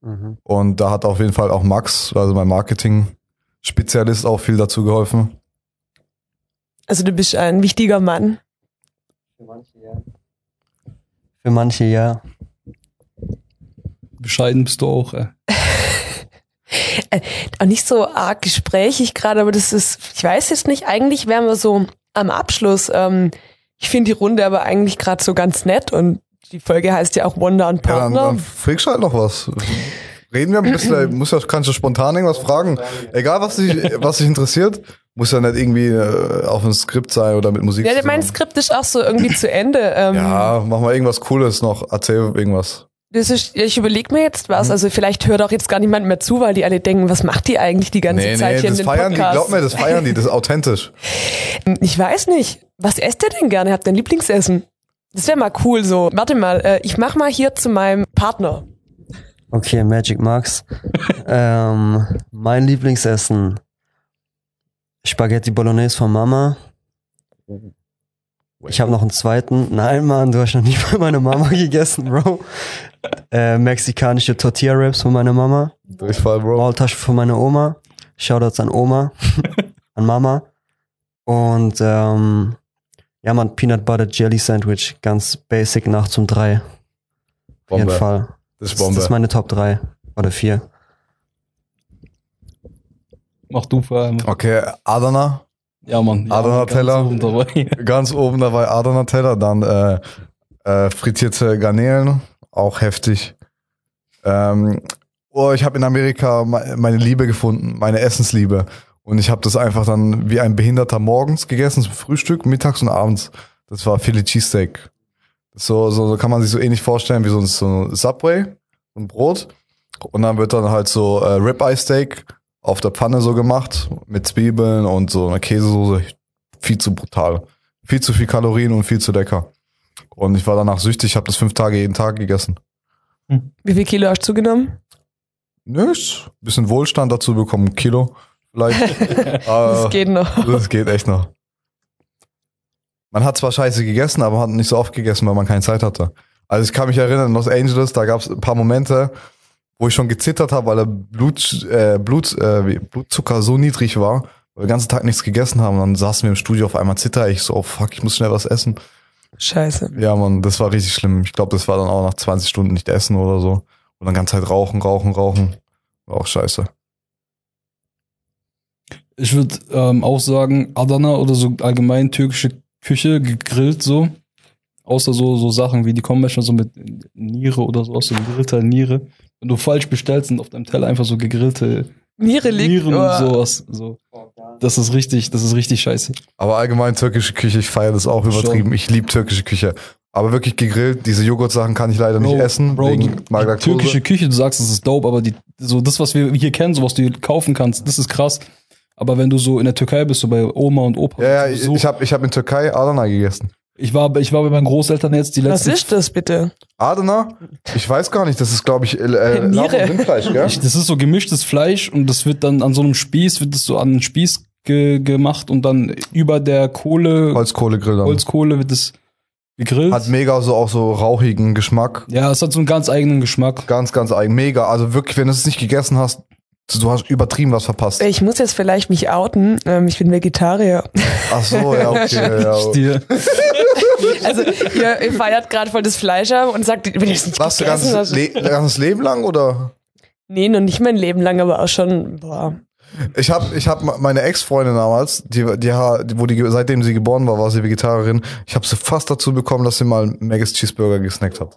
Mhm. Und da hat auf jeden Fall auch Max, also mein Marketing-Spezialist, auch viel dazu geholfen. Also du bist ein wichtiger Mann. Für manche ja. Für manche ja. Bescheiden bist du auch, ey. Auch nicht so arg gesprächig gerade, aber das ist, ich weiß jetzt nicht, eigentlich wären wir so am Abschluss. Ähm, ich finde die Runde aber eigentlich gerade so ganz nett und die Folge heißt ja auch Wonder und Ja, dann, Partner. dann du halt noch was. Reden wir ein bisschen, muss ja, kannst du spontan irgendwas fragen. Egal, was dich, was dich interessiert, muss ja nicht irgendwie äh, auf einem Skript sein oder mit Musik. ja, mein Skript ist auch so irgendwie zu Ende. Ähm, Ja, mach mal irgendwas Cooles noch. Erzähl irgendwas. Das ist, ich überlege mir jetzt Mhm. was. Also vielleicht hört auch jetzt gar niemand mehr zu, weil die alle denken, was macht die eigentlich die ganze Nee, Zeit nee, hier in das den feiern die. Podcast? Glaub mir, das feiern die. Das ist authentisch. Ich weiß nicht. Was esst ihr denn gerne? Habt ihr ein Lieblingsessen? Das wäre mal cool so. Warte mal, äh, ich mach mal hier zu meinem Partner. Okay, Magic Max. ähm, mein Lieblingsessen. Spaghetti Bolognese von Mama. Ich habe noch einen zweiten. Nein, Mann, du hast noch nicht bei meiner Mama gegessen, Bro. Äh, mexikanische Tortilla Wraps von meiner Mama. Durchfall, Bro. Maultasche von meiner Oma. Shoutouts an Oma, an Mama. Und ähm, ja, man, Peanut Butter Jelly Sandwich. Ganz basic nachts um drei. Auf jeden Bombe. Fall. Das ist Das, das Bombe. ist meine Top 3 oder 4. Mach du vor allem. Okay, Adana. Ja, Mann. Ja, Adana Mann, ganz Teller. oben dabei. Ganz oben dabei Adana Teller. Dann äh, äh, frittierte Garnelen. Auch heftig. Ähm, oh, ich habe in Amerika me- meine Liebe gefunden. Meine Essensliebe. Und ich habe das einfach dann wie ein Behinderter morgens gegessen, zum Frühstück, mittags und abends. Das war Philly Cheesesteak. So, so, so kann man sich so ähnlich vorstellen wie so ein, so ein Subway, ein Brot. Und dann wird dann halt so äh, Ribeye Steak auf der Pfanne so gemacht mit Zwiebeln und so einer Käsesoße. Viel zu brutal. Viel zu viel Kalorien und viel zu lecker. Und ich war danach süchtig, ich habe das fünf Tage jeden Tag gegessen. Wie viel Kilo hast du zugenommen? Nix. Bisschen Wohlstand dazu bekommen, ein Kilo vielleicht. Das Aber geht noch. das geht echt noch. Man hat zwar scheiße gegessen, aber hat nicht so oft gegessen, weil man keine Zeit hatte. Also ich kann mich erinnern, in Los Angeles, da gab es ein paar Momente, wo ich schon gezittert habe, weil der Blut, äh, Blut, äh, Blutzucker so niedrig war, weil wir den ganzen Tag nichts gegessen haben. Und dann saßen wir im Studio, auf einmal zitter ich so, oh fuck, ich muss schnell was essen. Scheiße. Ja, Mann, das war richtig schlimm. Ich glaube, das war dann auch nach 20 Stunden nicht essen oder so. Und dann ganze Zeit rauchen, rauchen, rauchen. War auch scheiße. Ich würde ähm, auch sagen, Adana oder so allgemein türkische Küche, gegrillt so. Außer so, so Sachen wie die kommen manchmal so mit Niere oder so aus so gegrillter Niere. Wenn du falsch bestellst, sind auf deinem Teller einfach so gegrillte Niere liegt. Nieren oh. und sowas. So. Das ist richtig, das ist richtig scheiße. Aber allgemein türkische Küche, ich feiere das auch übertrieben. Schon. Ich liebe türkische Küche. Aber wirklich gegrillt, diese Joghurtsachen kann ich leider nicht Bro, essen, Bro, wegen die, türkische Küche, du sagst, es ist dope, aber die, so das, was wir hier kennen, so was du hier kaufen kannst, das ist krass. Aber wenn du so in der Türkei bist, so bei Oma und Opa, Ja, ja, so, ich habe ich hab in Türkei Adana gegessen. Ich war, ich war bei meinen Großeltern jetzt die Was letzten. ist das bitte? Adana? Ich weiß gar nicht, das ist, glaube ich, äh, äh, Niere. und Rindfleisch, gell? Ich, das ist so gemischtes Fleisch und das wird dann an so einem Spieß, wird das so an einen Spieß ge gemacht und dann über der Kohle, Holzkohlegrill dann. Holzkohle wird es gegrillt. Hat mega so auch so rauchigen Geschmack. ja, es hat so einen ganz eigenen Geschmack. Ganz, ganz eigen. Mega. Also wirklich, wenn du es nicht gegessen hast, du hast übertrieben was verpasst. Ich muss jetzt vielleicht mich outen. Ähm, ich bin Vegetarier. Ach so, ja, okay. ja. Also ihr, ihr feiert gerade voll das Fleisch ab und sagt, wenn ich es nicht Was, gegessen ganzes, habe. Le ganzes Leben lang oder? Nee, noch nicht mein Leben lang, aber auch schon, boah. Ich habe ich hab meine Ex-Freundin damals, die, die, wo die, seitdem sie geboren war, war sie Vegetarierin. Ich habe sie fast dazu bekommen, dass sie mal Maggis Cheeseburger gesnackt hat.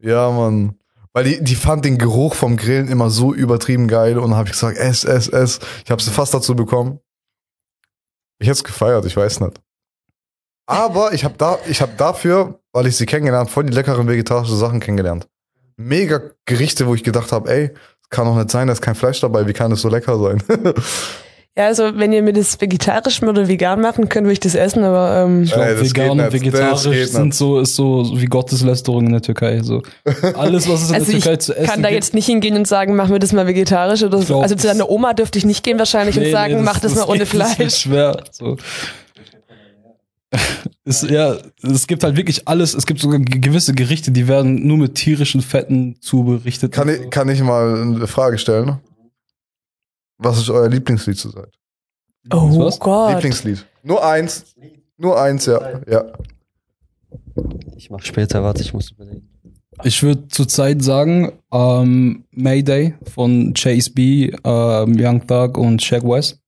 Ja, Mann. Weil die, die fand den Geruch vom Grillen immer so übertrieben geil und dann habe ich gesagt, ess, ess, ess. Ich habe sie fast dazu bekommen. Ich hätte es gefeiert, ich weiß nicht. Aber ich habe da, ich hab dafür, weil ich sie kennengelernt, voll die leckeren vegetarischen Sachen kennengelernt. Mega Gerichte, wo ich gedacht habe, ey, kann doch nicht sein, da ist kein Fleisch dabei, wie kann das so lecker sein? Ja, also wenn ihr mir das vegetarisch oder vegan machen könnt, würde ich das essen, aber ähm, Ich glaube, Ey, das vegan und. Das vegetarisch sind so, ist so, so wie Gotteslästerung in der Türkei. So. Alles, was es in also der ich Türkei zu essen kann da gibt, jetzt nicht hingehen und sagen, mach mir das mal vegetarisch oder so. glaub, Also zu deiner Oma dürfte ich nicht gehen wahrscheinlich und Nee, sagen, nee, mach das, mal ohne Das wird Fleisch. schwer. So. ist, ja, es gibt halt wirklich alles. Es gibt sogar ge- gewisse Gerichte, die werden nur mit tierischen Fetten zuberichtet. Kann ich, kann ich mal eine Frage stellen? Was ist euer Lieblingslied zurzeit? Oh Was? Gott. Lieblingslied. Nur eins. Nur eins, ja. ja. Ich mach später, warte, ich muss überlegen. Ich würde zurzeit sagen, ähm, Mayday von Chase B, ähm, Young Thug und Shaq West.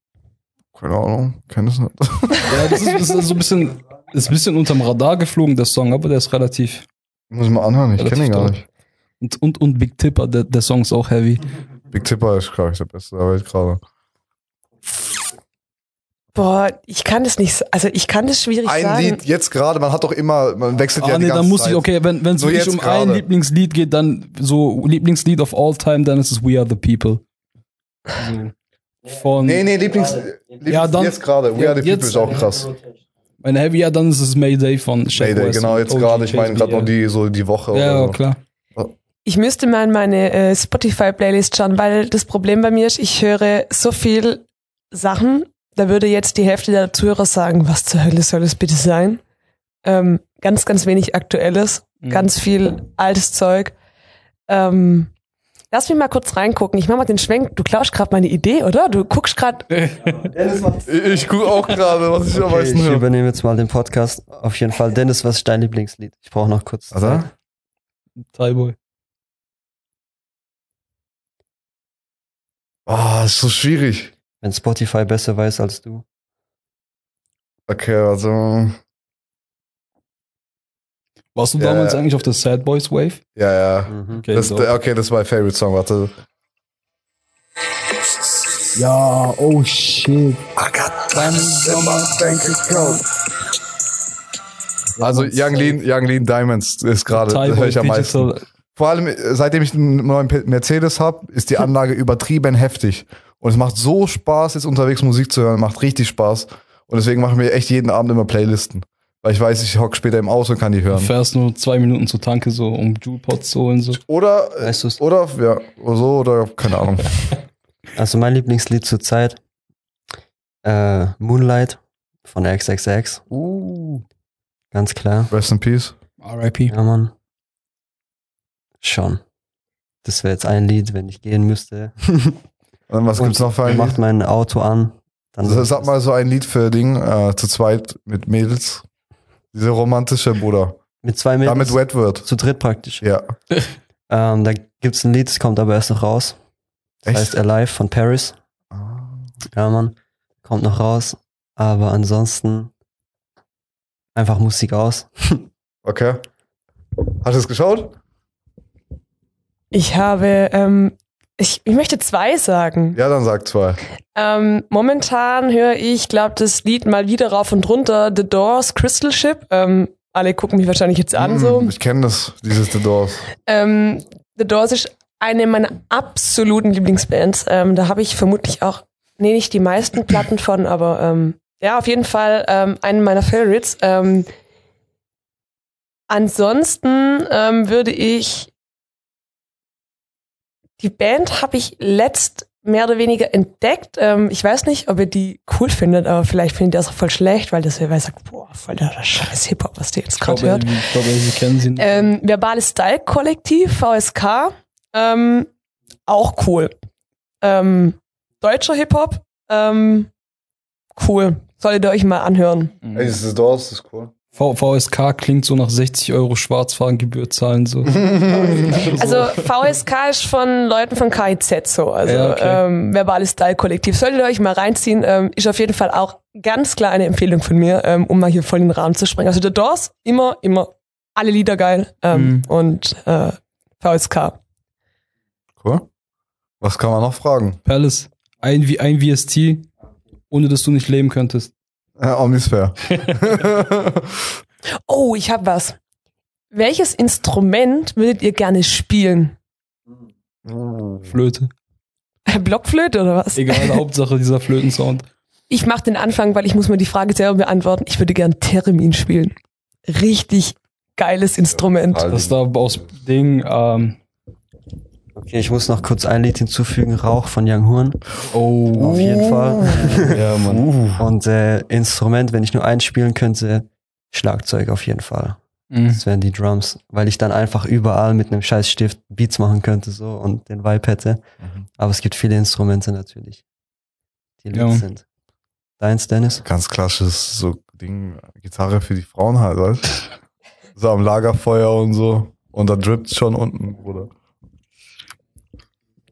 Keine Ahnung, kenn es nicht. Ja, das ist, das ist so ein bisschen, ist ein bisschen unterm Radar geflogen, der Song, aber der ist relativ. Muss ich mal anhören, ich kenne ihn gar nicht. Und, und, und Big Tipper, der, der Song ist auch heavy. Big Tipper ist, glaube ich, der beste der Welt gerade. Boah, ich kann das nicht, also ich kann das schwierig Ein sagen. Lied, jetzt gerade, man hat doch immer, man wechselt ja Ah, die nee, ganze dann muss Zeit. ich, okay, wenn es So wirklich um ein gerade. Lieblingslied geht, dann so Lieblingslied of all time, dann ist es We Are the People. So. Von Nee, nee, Lieblings, Lieblings Ja, dann- jetzt gerade. We ja, Are the People ist auch krass. mein Heavy, ja, dann ist es Mayday von Shaq Mayday, West genau, jetzt gerade. Ich meine gerade noch die, so die Woche Ja, oder ja so. klar. Ich müsste mal in meine äh, Spotify-Playlist schauen, weil das Problem bei mir ist, ich höre so viel Sachen, da würde jetzt die Hälfte der Zuhörer sagen, was zur Hölle soll das bitte sein? Ähm, ganz, ganz wenig Aktuelles, Mhm. ganz viel altes Zeug. Ähm, lass mich mal kurz reingucken. Ich mach mal den Schwenk. Du klaust gerade meine Idee, oder? Du guckst gerade. Ich, ich gucke auch gerade, was ich am Okay, meisten ich höre. übernehme jetzt mal den Podcast. Auf jeden Fall. Dennis, was ist dein Lieblingslied? Ich brauche noch kurz. Oder? Thai-Boy. Oh, ist so schwierig. Wenn Spotify besser weiß als du. Okay, also, Warst du Ja, damals ja. eigentlich auf der Sad Boys Wave? ja, ja. Mhm. Okay, Das, so. okay, das ist mein Favorite Song, warte. Ja, oh shit. Also Young Lean, Young Lean Diamonds ist gerade, das höre ich am meisten. Digital. Vor allem, seitdem ich einen neuen Mercedes habe, ist die Anlage übertrieben heftig. Und es macht so Spaß, jetzt unterwegs Musik zu hören. Macht richtig Spaß. Und deswegen machen wir echt jeden Abend immer Playlisten. Weil ich weiß, ich hocke später im Auto und kann die Du hören. fährst nur zwei Minuten zur Tanke, so um Jewelpots zu holen. So. Oder, Weißt du's? oder, ja, oder so, oder keine Ahnung. Also mein Lieblingslied zurzeit. Äh, Moonlight von XXX. Uh. Ganz klar. Rest in Peace. RIP. Ja, Mann. Schon. Das wäre jetzt ein Lied, wenn ich gehen müsste. Und was gibt's noch für ein macht Lied? mein Auto an. Dann Also, Sag mal so ein Lied für Ding, äh, zu zweit mit Mädels. Diese romantische Bruder. mit zwei Mädels. Damit wet wird. zu dritt praktisch. Ja. Ähm, da gibt's ein Lied, das kommt aber erst noch raus. Das Echt? heißt Alive von Paris. Ah. Ja, Mann. Kommt noch raus. Aber ansonsten einfach Musik aus. Okay. Hast du es geschaut? Ich habe, ähm, ich, ich möchte zwei sagen. Ja, dann sag zwei. Ähm, momentan höre ich, glaube das Lied mal wieder rauf und runter, The Doors, Crystal Ship. Ähm, alle gucken mich wahrscheinlich jetzt an so. Mm, Ich kenne das, dieses The Doors. Ähm, The Doors ist eine meiner absoluten Lieblingsbands. Ähm, da habe ich vermutlich auch, nee, nicht die meisten Platten von, aber ähm, ja, auf jeden Fall ähm, einen meiner Favorites. Ähm, ansonsten ähm, würde ich die Band habe ich letzt mehr oder weniger entdeckt. Ähm, ich weiß nicht, ob ihr die cool findet, aber vielleicht findet ihr das auch voll schlecht, weil das wer sagt, boah, voll der scheiß Hip-Hop, was der jetzt gerade hört. ich glaube, Sie kennen sie. Ähm, Verbales Style Kollektiv, VSK, ähm, auch cool. Ähm, deutscher Hip-Hop, ähm, cool. Solltet ihr euch mal anhören. Mhm. Ey, dieses The Doors ist cool. V VSK klingt so nach 60 Euro Schwarzfahrgebühr zahlen so. Also VSK ist von Leuten von KIZ so, also Ja, okay. ähm, Verbales Style Kollektiv. Solltet ihr euch mal reinziehen, ähm, ist auf jeden Fall auch ganz klar eine Empfehlung von mir, ähm, um mal hier voll in den Rahmen zu springen. Also The Doors, immer, immer alle Lieder geil ähm, Mhm. und äh, VSK. Cool. Was kann man noch fragen? Palace, ein, wie ein VST, ohne dass du nicht leben könntest. Ja, Omnisphere. Oh, ich hab was. Welches Instrument würdet ihr gerne spielen? Flöte. Blockflöte oder was? Egal, Hauptsache dieser Flötensound. Ich mache den Anfang, weil ich muss mir die Frage selber beantworten. Ich würde gern Theremin spielen. Richtig geiles Instrument. Das ist da aus Ding, ähm, Okay, ich muss noch kurz ein Lied hinzufügen, Rauch von Young Horn. oh, Auf jeden Fall. ja, Mann. Und äh, Instrument, wenn ich nur eins spielen könnte, Schlagzeug auf jeden Fall. Mhm. Das wären die Drums, weil ich dann einfach überall mit einem scheiß Stift Beats machen könnte so und den Vibe hätte. Mhm. Aber es gibt viele Instrumente natürlich, die Ja. sind. Deins, Dennis? Ganz klassisches so Ding, Gitarre für die Frauen halt, weißt du? So am Lagerfeuer und so. Und da drippt schon unten, Bruder.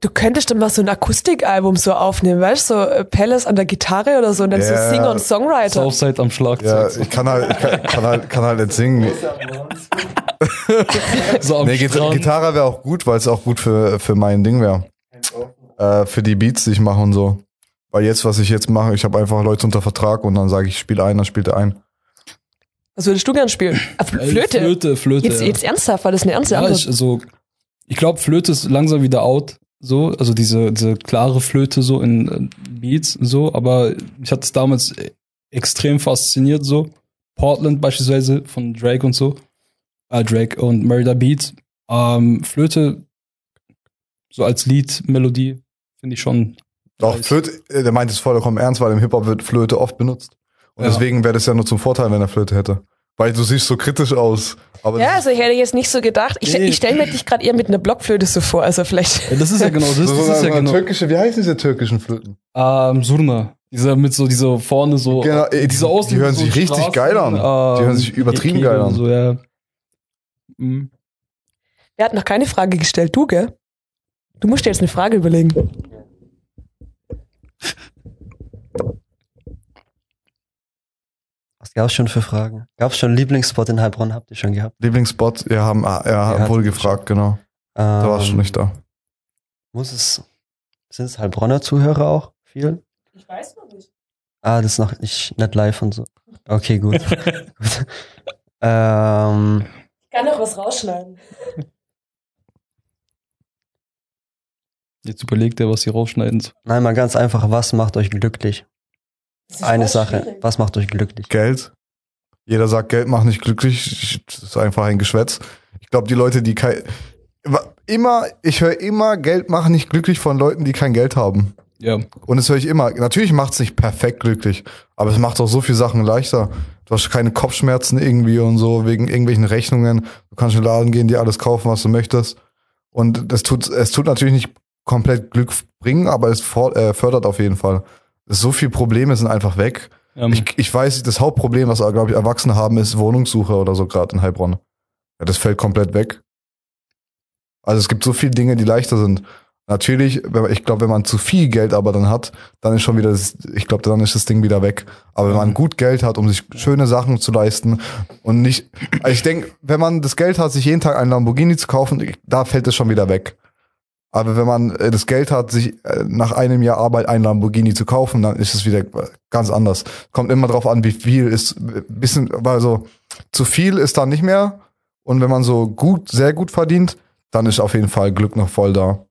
Du könntest doch mal so ein Akustikalbum so aufnehmen, weißt du? So äh, Palace an der Gitarre oder so und dann Ja. so Singer und Songwriter. Southside am Ja, Schlagzeug. ich kann halt, ich kann, kann halt, kann halt nicht singen. so am Nee, Strand. Gitarre wäre auch gut, weil es auch gut für, für mein Ding wäre. Äh, für die Beats, die ich mache und so. Weil jetzt, was ich jetzt mache, ich habe einfach Leute unter Vertrag und dann sage ich, spiele ein, dann spielt er ein. Was würdest du gern spielen? Ah, Fl- Äh, Flöte. Flöte, Flöte. Jetzt, ja. jetzt ernsthaft, war das eine ernste Ja, Antwort? ich, also, ich glaube, Flöte ist langsam wieder out. So, also diese, diese klare Flöte so in Beats, so, aber ich hatte es damals äh, extrem fasziniert, so. Portland beispielsweise von Drake und so. Äh, Drake und Murder Beats. Ähm, Flöte, so als Lied, Melodie, finde ich schon. Doch, nice. Flöte, äh, der meint es vollkommen ernst, weil im Hip-Hop wird Flöte oft benutzt. Und Ja. deswegen wäre das ja nur zum Vorteil, wenn er Flöte hätte. Weil du siehst so kritisch aus. Aber ja, also ich hätte jetzt nicht so gedacht. Ich, Nee. ich stelle mir dich gerade eher mit einer Blockflöte so vor. Also vielleicht. Ja, das ist ja genau das. das so, ist ja so genau. türkische, wie heißen diese türkischen Flöten? Ähm, Surna. Dieser mit so, dieser vorne so. Genau, die- diese die Außen- hören so sich richtig Straßen, geil an. Die ähm, hören sich übertrieben geil an. So, ja. Mhm. Er hat noch keine Frage gestellt. Du, gell? Du musst dir jetzt eine Frage überlegen. Was gab's schon für Fragen? Gab's schon einen Lieblingsspot in Heilbronn? Habt ihr schon gehabt? Lieblingsspot, ja, haben, ah, ja, hat- wurde gefragt, genau. Da warst du schon nicht da. Muss es, sind es Heilbronner Zuhörer auch? Viel? Ich weiß noch nicht. Ah, das ist noch nicht, nicht live und so. Okay, gut. gut. Ähm, Ich kann noch was rausschneiden. Jetzt überlegt er, was sie rausschneiden soll. nein, mal ganz einfach, was macht euch glücklich? Eine Sache. schwierig. Was macht euch glücklich? Geld. Jeder sagt, Geld macht nicht glücklich. Das ist einfach ein Geschwätz. Ich glaube, die Leute, die kein. Immer, ich höre immer, Geld macht nicht glücklich von Leuten, die kein Geld haben. Ja. Und das höre ich immer. Natürlich macht es nicht perfekt glücklich, aber es macht auch so viele Sachen leichter. Du hast keine Kopfschmerzen irgendwie und so wegen irgendwelchen Rechnungen. Du kannst in den Laden gehen, dir alles kaufen, was du möchtest. Und das tut, es tut natürlich nicht komplett Glück bringen, aber es äh, fördert auf jeden Fall. So viele Probleme sind einfach weg. Ähm, Ich, ich weiß, das Hauptproblem, was, glaube ich, Erwachsene haben, ist Wohnungssuche oder so gerade in Heilbronn. Ja, das fällt komplett weg. Also es gibt so viele Dinge, die leichter sind. Natürlich, ich glaube, wenn man zu viel Geld aber dann hat, dann ist schon wieder, das, ich glaube, dann ist das Ding wieder weg. Aber wenn man gut Geld hat, um sich schöne Sachen zu leisten und nicht, also ich denke, wenn man das Geld hat, sich jeden Tag einen Lamborghini zu kaufen, da fällt es schon wieder weg. Aber wenn man äh, das Geld hat, sich äh, nach einem Jahr Arbeit ein Lamborghini zu kaufen, dann ist es wieder ganz anders. Kommt immer drauf an, wie viel ist, bisschen, also zu viel ist dann nicht mehr. Und wenn man so gut, sehr gut verdient, dann ist auf jeden Fall Glück noch voll da.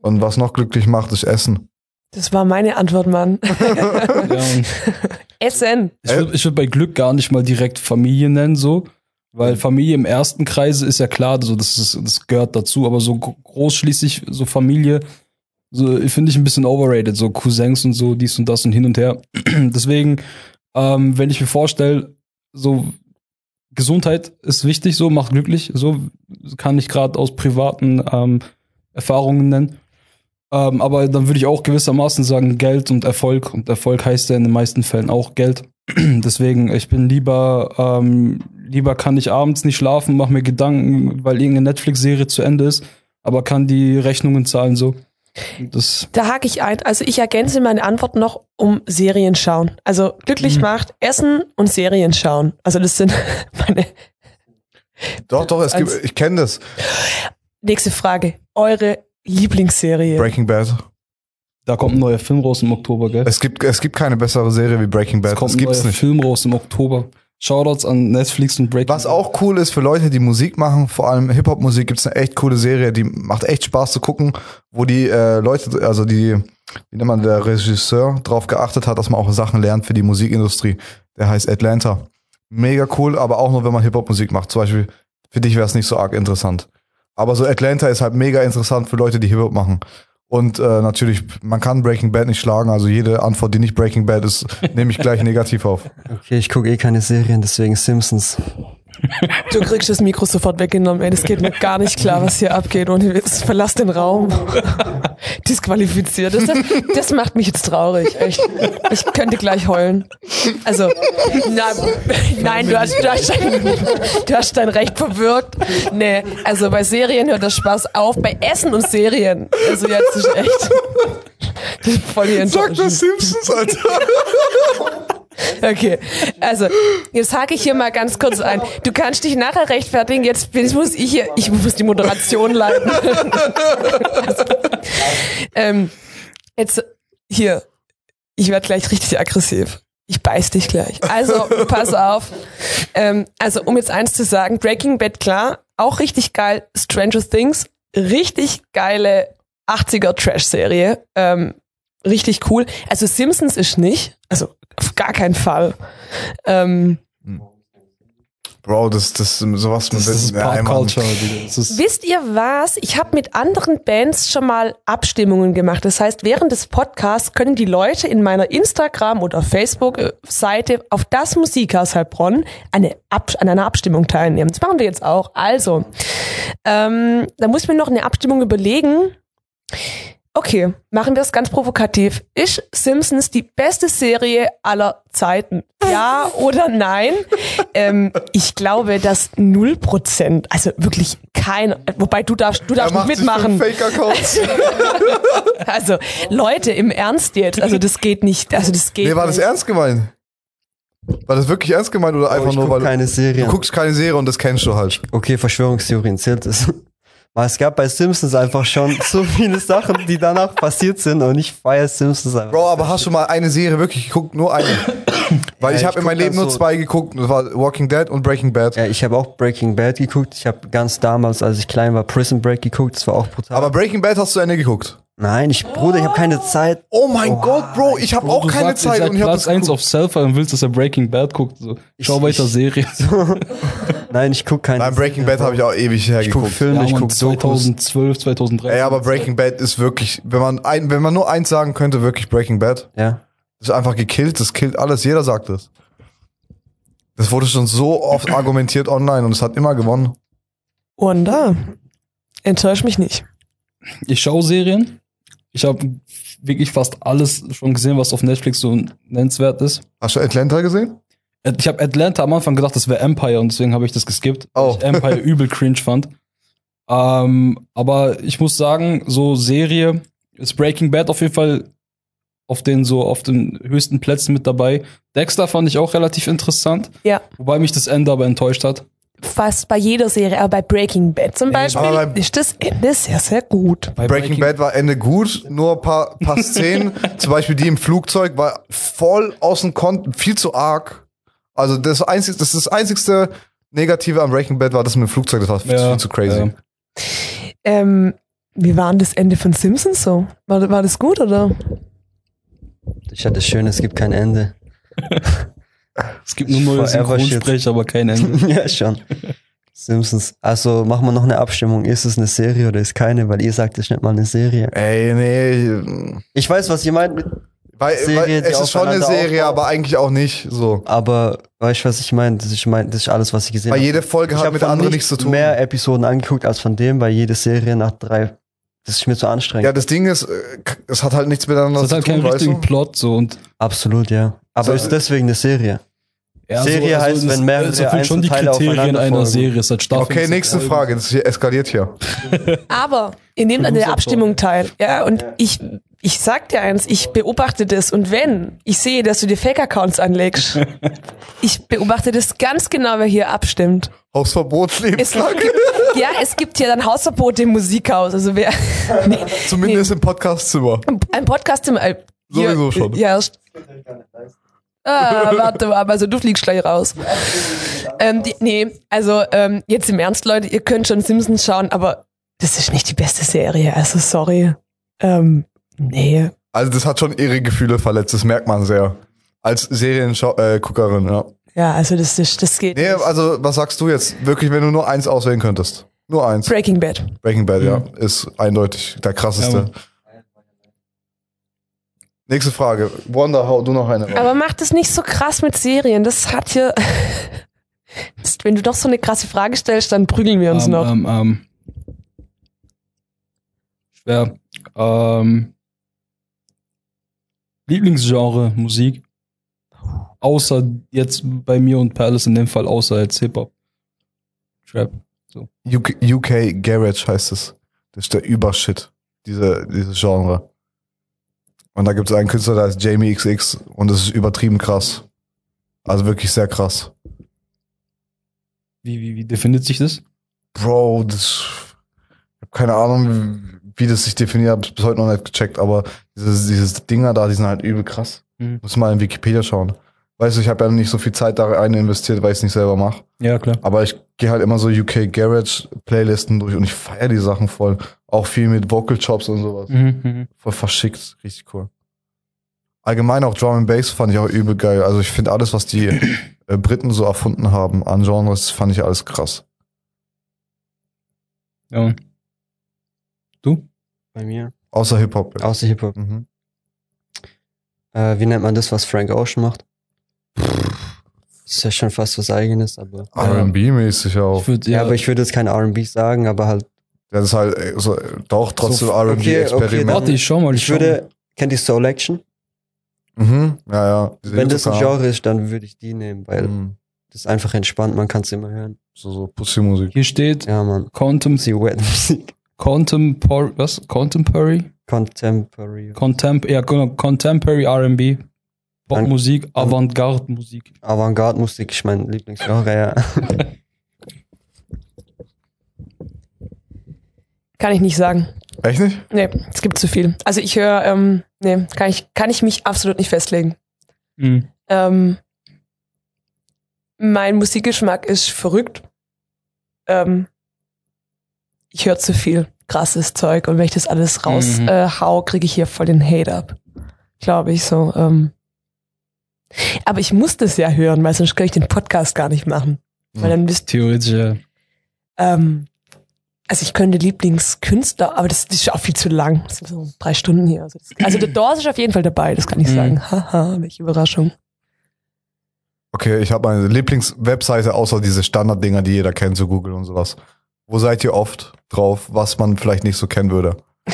Und was noch glücklich macht, ist Essen. Das war meine Antwort, Mann. Ja, Essen. ich würde würd bei Glück gar nicht mal direkt Familie nennen, so. Weil Familie im ersten Kreise ist ja klar, so, das, ist, das gehört dazu, aber so gro- groß schließlich, so Familie, so finde ich ein bisschen overrated, so Cousins und so, dies und das und hin und her. Deswegen, ähm, wenn ich mir vorstelle, so Gesundheit ist wichtig, so macht glücklich, so kann ich gerade aus privaten ähm, Erfahrungen nennen. Ähm, aber dann würde ich auch gewissermaßen sagen Geld und Erfolg. Und Erfolg heißt ja in den meisten Fällen auch Geld. Deswegen, ich bin lieber, ähm, lieber kann ich abends nicht schlafen, mache mir Gedanken, weil irgendeine Netflix-Serie zu Ende ist, aber kann die Rechnungen zahlen so. Das, Da hake ich ein. Also ich ergänze meine Antwort noch um Serien schauen. Also glücklich Mhm. macht Essen und Serien schauen. Also das sind meine Doch, doch, es gibt, ich kenne das. nächste Frage. Eure Lieblingsserie. Breaking Bad. da kommt ein neuer Film raus im Oktober, gell? Es gibt, es gibt keine bessere Serie wie Breaking Es Bad. kommt Das ein gibt's neuer nicht. Film raus im Oktober. Shoutouts an Netflix und Breaking Was auch cool ist für Leute, die Musik machen, vor allem Hip-Hop-Musik, gibt's eine echt coole Serie, die macht echt Spaß zu gucken, wo die äh, Leute, also die, wie nennt man, der Regisseur drauf geachtet hat, dass man auch Sachen lernt für die Musikindustrie. Der heißt Atlanta. Mega cool, aber auch nur, wenn man Hip-Hop-Musik macht. Zum Beispiel, für dich wäre es nicht so arg interessant. Aber so Atlanta ist halt mega interessant für Leute, die Hip-Hop machen. Und äh, natürlich, man kann Breaking Bad nicht schlagen, also jede Antwort, die nicht Breaking Bad ist, nehme ich gleich negativ auf. Okay, ich gucke eh keine Serien, deswegen Simpsons. Du kriegst das Mikro sofort weggenommen, ey. Das geht mir gar nicht klar, was hier abgeht. Und jetzt verlass den Raum. Disqualifiziert. Das, das, das macht mich jetzt traurig, echt. Ich könnte gleich heulen. Also, na, nein, du hast, du, hast dein, du hast dein Recht verwirkt. Nee, also bei Serien hört der Spaß auf. Bei Essen und Serien. Also jetzt ist echt. Das ist voll die Enttäuschung. Simpsons, Alter. Okay, also jetzt hake ich hier mal ganz kurz ein. Du kannst dich nachher rechtfertigen. Jetzt, muss ich hier, ich muss die Moderation leiten. ähm, jetzt hier, ich werde gleich richtig aggressiv. Ich beiß dich gleich. Also pass auf. Ähm, also um jetzt eins zu sagen, Breaking Bad klar, auch richtig geil. Stranger Things, richtig geile 80er Trash-Serie. Ähm, richtig cool. Also Simpsons ist nicht, also auf gar keinen Fall. Ähm, Bro, das, das, sowas Das, das ist Pop. Culture. Wisst ihr was? Ich habe mit anderen Bands schon mal Abstimmungen gemacht. Das heißt, während des Podcasts können die Leute in meiner Instagram- oder Facebook-Seite auf das Musikhaus Heilbronn eine Ab an einer Abstimmung teilnehmen. Das machen wir jetzt auch. Also, ähm, da muss ich mir noch eine Abstimmung überlegen. Okay, machen wir es ganz provokativ. Ist Simpsons die beste Serie aller Zeiten? Ja oder nein? ähm, ich glaube, dass 0%, also wirklich kein, wobei du darfst, du darfst nicht mitmachen. Also, Leute, im Ernst jetzt, also das geht nicht, also das geht Nee, war das nicht. ernst gemeint? War das wirklich ernst gemeint oder Aber einfach ich nur, guck weil du, keine du guckst keine Serie und das kennst du halt? Okay, Verschwörungstheorien zählt es. Weil es gab bei Simpsons einfach schon so viele Sachen, die danach passiert sind und ich feiere Simpsons einfach. Bro, aber hast du mal eine Serie wirklich geguckt? Nur eine? Weil Ja, ich habe in meinem Leben nur so- zwei geguckt. Das war Walking Dead und Breaking Bad. Ja, ich habe auch Breaking Bad geguckt. Ich habe ganz damals, als ich klein war, Prison Break geguckt. Das war auch brutal. Aber Breaking Bad hast du Ende geguckt. Nein, ich, Bruder, ich habe keine Zeit. Oh mein Gott, Bro, ich habe auch du keine sagst, Zeit seid und ich habe Platz das 1 geguckt. auf Selfie und willst, dass er Breaking Bad guckt. So. Schau Ich- weiter ich- Serie. Nein, ich guck keine Nein, Breaking Bad habe ich auch ewig Ich guck hergeguckt. Filme, Ja, ich Mann, guck Dokus. 2012, 2013. Ey, aber Breaking Bad ist wirklich, wenn man ein, wenn man nur eins sagen könnte, wirklich Breaking Bad. Ja. Das ist einfach gekillt, das killt alles, jeder sagt das. Das wurde schon so oft argumentiert online und es hat immer gewonnen. Wanda, enttäusch mich nicht. Ich schaue Serien. Ich habe wirklich fast alles schon gesehen, was auf Netflix so nennenswert ist. Hast du Atlanta gesehen? Ich habe Atlanta am Anfang gedacht, das wäre Empire und deswegen habe ich das geskippt. weil Oh. Ich Empire übel cringe fand. Ähm, aber ich muss sagen, so Serie ist Breaking Bad auf jeden Fall auf den so auf den höchsten Plätzen mit dabei. Dexter fand ich auch relativ interessant, Ja. wobei mich das Ende aber enttäuscht hat. Fast bei jeder Serie, aber bei Breaking Bad zum Beispiel beim- ist das Ende sehr, sehr gut. Bei Breaking Bad war Ende gut, nur ein paar, paar Szenen, zum Beispiel die im Flugzeug, war voll außen Konten, viel zu arg. Also das einzige, das ist das einzigste Negative am Breaking Bad war das mit dem Flugzeug, das war viel, Ja, viel zu crazy. ja. Ähm, wie war denn das Ende von Simpsons so? War, war das gut oder? Ich hatte schön, es gibt kein Ende. Es gibt nur neue. Synchronsprecher, aber kein Ende. ja, schon. Simpsons. Also machen wir noch eine Abstimmung. Ist es eine Serie oder ist keine? Weil ihr sagt, es ist nicht mal eine Serie. Ey, nee. Ich weiß, was ihr meint, mit, Weil, Serie, weil es ist schon eine Serie, aufbaut. aber eigentlich auch nicht so. aber weißt du, was ich meine? Das ist, mein, das ist alles, was ich gesehen Weil habe. jede Folge Ich hat habe mit der anderen nichts nichts zu tun. mehr Episoden angeguckt als von dem, weil jede Serie nach drei. Das ist mir zu anstrengend. Ja, das Ding ist, äh, es hat halt nichts miteinander zu hat halt tun, keinen weißt richtigen du? Plot so und Absolut, ja. Aber So, ist deswegen eine Serie. ja, Serie heißt, das- wenn mehrere das erfüllt schon die Einzelteile Kriterien einer folgen. Serie. Es hat Staffeln, Okay, es nächste. Frage. Das hier eskaliert hier. Aber ihr nehmt an der Abstimmung teil. Ja, und ich, ich sag dir eins, ich beobachte das und wenn ich sehe, dass du dir Fake-Accounts anlegst, ich beobachte das ganz genau, wer hier abstimmt. Hausverbot, Es lebenslang. ja, es gibt hier dann Hausverbote im Musikhaus. Also wer, nee, Zumindest im Podcastzimmer. ein im, äh, hier, Sowieso schon. Ja, Ah, warte mal, also du fliegst gleich raus. Ähm, die, nee, also ähm, jetzt im Ernst, Leute, ihr könnt schon Simpsons schauen, aber das ist nicht die beste Serie, also sorry. Ähm, nee. Also das hat schon ihre Gefühle verletzt, das merkt man sehr. Als Serienguckerin, ja. Ja, also das, ist, das geht. Nee, nicht. also was sagst du jetzt? Wirklich, wenn du nur eins auswählen könntest? Nur eins. Breaking Bad. Breaking Bad, ja. Ist eindeutig der krasseste. Ja. Nächste Frage. Wanda, hau du noch eine raus. Aber mach das nicht so krass mit Serien. Das hat hier. Das- Wenn du doch so eine krasse Frage stellst, dann prügeln wir uns ähm, noch. Ähm, ähm, schwer. Ähm, Lieblingsgenre Musik. Außer jetzt bei mir und Palace in dem Fall, außer jetzt Hip-Hop. Trap. UK, UK Garage heißt es. Das ist der Übershit, diese, dieses Genre. Und da gibt es einen Künstler, der heißt Jamie XX und das ist übertrieben krass. Also wirklich sehr krass. Wie, wie, wie definiert sich das? Bro, das. Ich hab keine Ahnung, wie das sich definiert, hab bis heute noch nicht gecheckt, aber dieses, dieses Dinger da, die sind halt übel krass. Mhm. Muss mal in Wikipedia schauen. Weißt du, ich habe ja nicht so viel Zeit da rein investiert, weil ich es nicht selber mache. Ja, klar. Aber ich gehe halt immer so UK Garage Playlisten durch und ich feiere die Sachen voll. Auch viel mit Vocal Chops und sowas. Mhm, mhm. Voll verschickt. Richtig cool. Allgemein auch Drum and Bass fand ich auch übel geil. Also ich finde alles, was die äh, Briten so erfunden haben an Genres, fand ich alles krass. Ja. Du? Bei mir. Außer Hip-Hop. ja. Außer Hip-Hop. Mhm. Äh, wie nennt man das, was Frank Ocean macht? Ist ja schon fast was eigenes, aber. R&B-mäßig auch. Ich würde Ja, ja, aber ich würde jetzt kein RB sagen, aber halt. Das ist halt äh, so, doch trotzdem So, R&B-Experiment. okay, Warte, ich schau mal. Ich würde. Kennt ihr Soul Action? mhm. Ja, ja. Diese Wenn das ein. Genre ist, dann würde ich die nehmen, weil Mhm. das ist einfach entspannt, man kann es immer hören. So, so Pussy-Musik. Hier steht Ja, man. Contem Sie Wet Musik. Contemporary, was? Contemporary? Contemporary. Contemp ja, genau, Contemporary R&B. Popmusik, Avantgarde-Musik. Avantgarde-Musik ist mein Lieblingsgenre, ja. Kann ich nicht sagen. Echt nicht? Nee, es gibt zu viel. Also ich höre, ähm, nee, kann ich, kann ich mich absolut nicht festlegen. Mhm. Ähm, mein Musikgeschmack ist verrückt. Ähm, ich höre zu viel krasses Zeug und wenn ich das alles raus Mhm. äh, kriege ich hier voll den Hate ab. Glaube ich so. Ähm. Aber ich muss das ja hören, weil sonst kann ich den Podcast gar nicht machen. Weil dann bist Theoretisch, ja. ähm, also ich könnte Lieblingskünstler, aber das, das ist auch viel zu lang. Das sind so drei Stunden hier. Also, das, also der Doors ist auf jeden Fall dabei, das kann ich Mhm. sagen. Haha, welche Überraschung. Okay, ich habe meine Lieblingswebseite, außer diese Standarddinger, die jeder kennt, so Google und sowas. Wo seid ihr oft drauf, was man vielleicht nicht so kennen würde?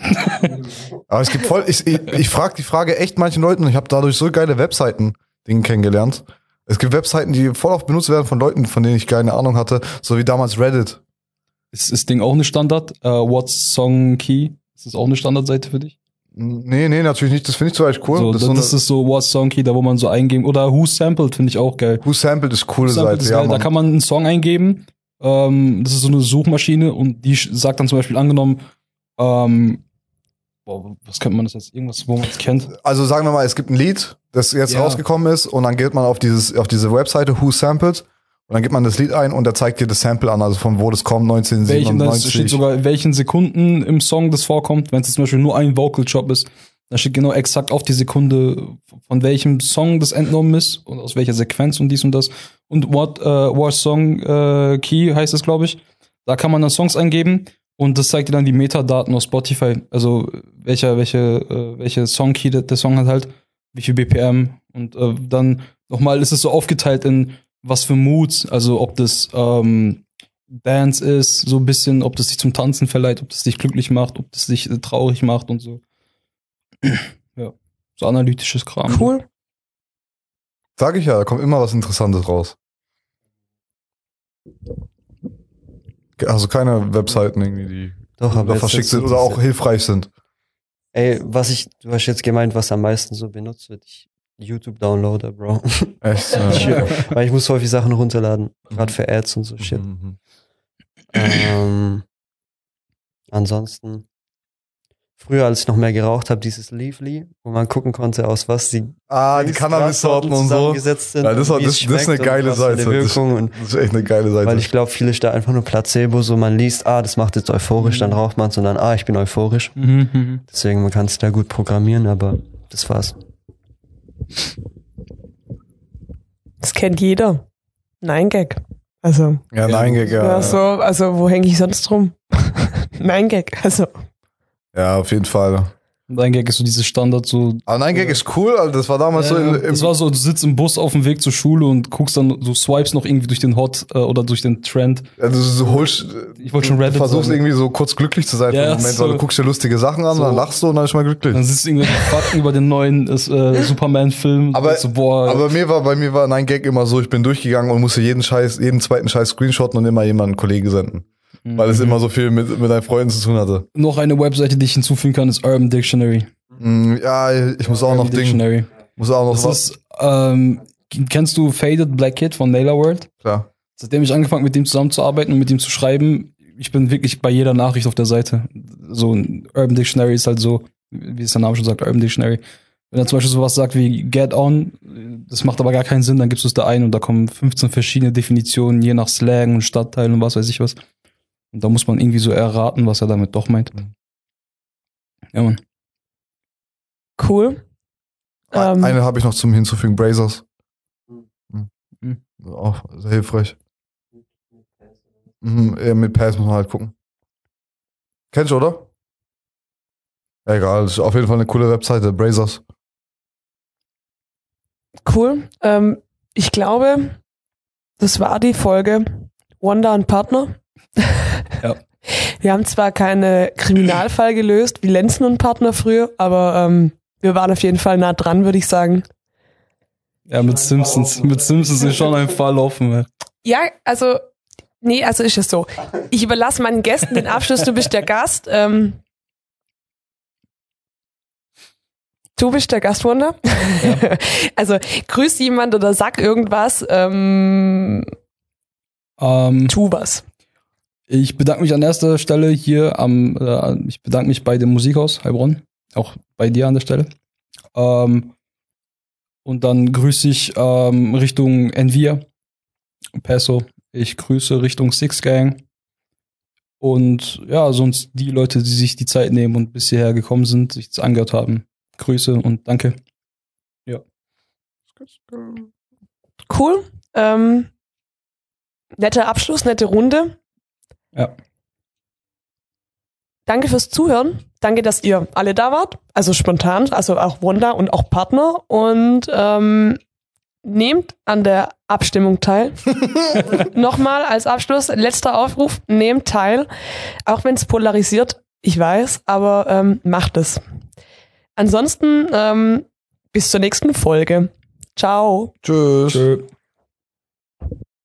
Aber es gibt voll, ich, ich, ich frage die Frage echt manchen Leuten und ich habe dadurch so geile Webseiten Dinge kennengelernt. Es gibt Webseiten, die voll oft benutzt werden von Leuten, von denen ich keine Ahnung hatte, so wie damals Reddit. Ist das Ding auch eine Standard? Uh, What's Song Key? Ist das auch eine Standardseite für dich? Nee, nee, natürlich nicht. Das finde ich zum Beispiel cool. So, das, so eine- ist so What Song Key, da wo man so eingeben. Oder Who Sampled finde ich auch geil. Who Sampled ist coole Sampled Seite. ist Ja, geil. da Mann. kann man einen Song eingeben. Ähm, das ist so eine Suchmaschine und die sagt dann zum Beispiel angenommen, ähm, boah, was könnte man das jetzt? Irgendwas, wo man es kennt. also sagen wir mal, es gibt ein Lied, das jetzt Ja. rausgekommen ist und dann geht man auf dieses auf diese Webseite Who Sampled und dann gibt man das Lied ein und der zeigt dir das Sample an, also von wo das kommt, Welchen, das 1997. steht sogar, in welchen Sekunden im Song das vorkommt. Wenn es zum Beispiel nur ein Vocal Job ist, dann steht genau exakt auf die Sekunde, von welchem Song das entnommen ist und aus welcher Sequenz und dies und das. Und What, äh, What Song äh, Key heißt es, glaube ich. Da kann man dann Songs eingeben und das zeigt dir dann die Metadaten auf Spotify. Also welcher, welche, äh, welche Song Key der, der Song hat halt, wie viel BPM und äh, dann nochmal ist es so aufgeteilt in was für Moods, also ob das ähm, Dance ist, so ein bisschen, ob das dich zum Tanzen verleiht, ob das dich glücklich macht, ob das dich äh, traurig macht und so. ja, so analytisches Kram. Cool. Sag ich ja, da kommt immer was Interessantes raus. Also keine Webseiten irgendwie, die Doch, jetzt verschickt sind oder auch hilfreich sind. Ey, was ich, du hast jetzt gemeint, was am meisten so benutzt wird. Ich, YouTube-Downloader, Bro. Echt? Ja. Weil ich muss häufig Sachen runterladen. Gerade für Ads und so Shit. Mhm. Ähm, ansonsten, früher, als ich noch mehr geraucht habe, dieses Leafly, wo man gucken konnte, aus was die Ah, die Cannabis-Sorten und so. zusammengesetzt sind. Ja, das, und war, das, das ist eine geile Seite. Das, Wirkung das ist echt eine geile Seite. weil ich glaube, viele ist da einfach nur Placebo, so man liest, ah, das macht jetzt euphorisch, dann raucht man es und dann, ah, ich bin euphorisch. Mhm, mhm. Deswegen, man kann es da gut programmieren, aber das war's. Das kennt jeder. Nein, Gag. Also, ja, nein, Gag, ja. ja. so, also wo hänge ich sonst rum? Nein, Gag. Also, Ja, auf jeden Fall. Dein Gag ist so dieses Standard, so. Aber nein, Gag ist cool, also das war damals so Äh, im, im das war so, du sitzt im Bus auf dem Weg zur Schule und guckst dann, so swipes noch irgendwie durch den Hot äh, oder durch den Trend. also du holst, Ich wollte schon du Reddit versuchst sagen. irgendwie so kurz glücklich zu sein Ja, für Moment, so. weil du guckst dir lustige Sachen an, So. dann lachst du und dann ist man glücklich. Dann sitzt irgendwelche Fakten über den neuen äh, Superman-Film. Aber- so, boah, Aber mir war, bei mir war Nein Gag immer so, ich bin durchgegangen und musste jeden Scheiß, jeden zweiten Scheiß screenshotten und immer jemanden Kollege senden. Weil es Mhm. immer so viel mit, mit deinen Freunden zu tun hatte. noch eine Webseite, die ich hinzufügen kann, ist Urban Dictionary. Mm, Ja, ich muss auch noch Urban Ding, Dictionary. muss auch noch Das was. ist, ähm, kennst du Faded Black Kid von Naylor World? Klar. Seitdem ich angefangen mit dem zusammenzuarbeiten und mit ihm zu schreiben, ich bin wirklich bei jeder Nachricht auf der Seite. So ein Urban Dictionary ist halt so, wie es der Name schon sagt, Urban Dictionary. Wenn er zum Beispiel sowas sagt wie Get On, das macht aber gar keinen Sinn, dann gibst du es da ein und da kommen 15 verschiedene Definitionen, je nach Slang und Stadtteil und was weiß ich was. Und da muss man irgendwie so erraten, was er damit doch meint. Ja, Mann. cool. Ähm, Eine habe ich noch zum Hinzufügen, Brazers. Mhm. Mhm. Auch sehr hilfreich. Mhm, eher mit Pass muss man halt gucken. Kennst du, oder? Egal, das ist auf jeden Fall eine coole Webseite, Brazers. Cool. Ähm, ich glaube, das war die Folge Wanda und Partner. Ja. Wir haben zwar keine Kriminalfall gelöst wie Lenzen und Partner früher, aber ähm, wir waren auf jeden Fall nah dran, würde ich sagen. Ja, mit Simpsons. Mit Simpsons ist schon ein Fall offen. ey. Ja, also, nee, also ist es so. Ich überlasse meinen Gästen den Abschluss, du bist der Gast. Ähm, du bist der Gastwunder. also, grüß jemand oder sag irgendwas, ähm, Ähm, tu was. Ich bedanke mich an erster Stelle hier am, äh, ich bedanke mich bei dem Musikhaus Heilbronn, auch bei dir an der Stelle. Ähm, und dann grüße ich ähm, Richtung Envia, Peso. Ich grüße Richtung Six Gang. Und ja, sonst die Leute, die sich die Zeit nehmen und bis hierher gekommen sind, sich das angehört haben. Grüße und danke. Cool. Ähm, netter Abschluss, nette Runde. Ja. Danke fürs Zuhören. Danke, dass ihr alle da wart. Also spontan, also auch Wanda und auch Partner. Und ähm, nehmt an der Abstimmung teil. Nochmal als Abschluss, letzter Aufruf, nehmt teil. Auch wenn es polarisiert, ich weiß, aber ähm, macht es. Ansonsten ähm, bis zur nächsten Folge. Ciao. Tschüss. Tschö.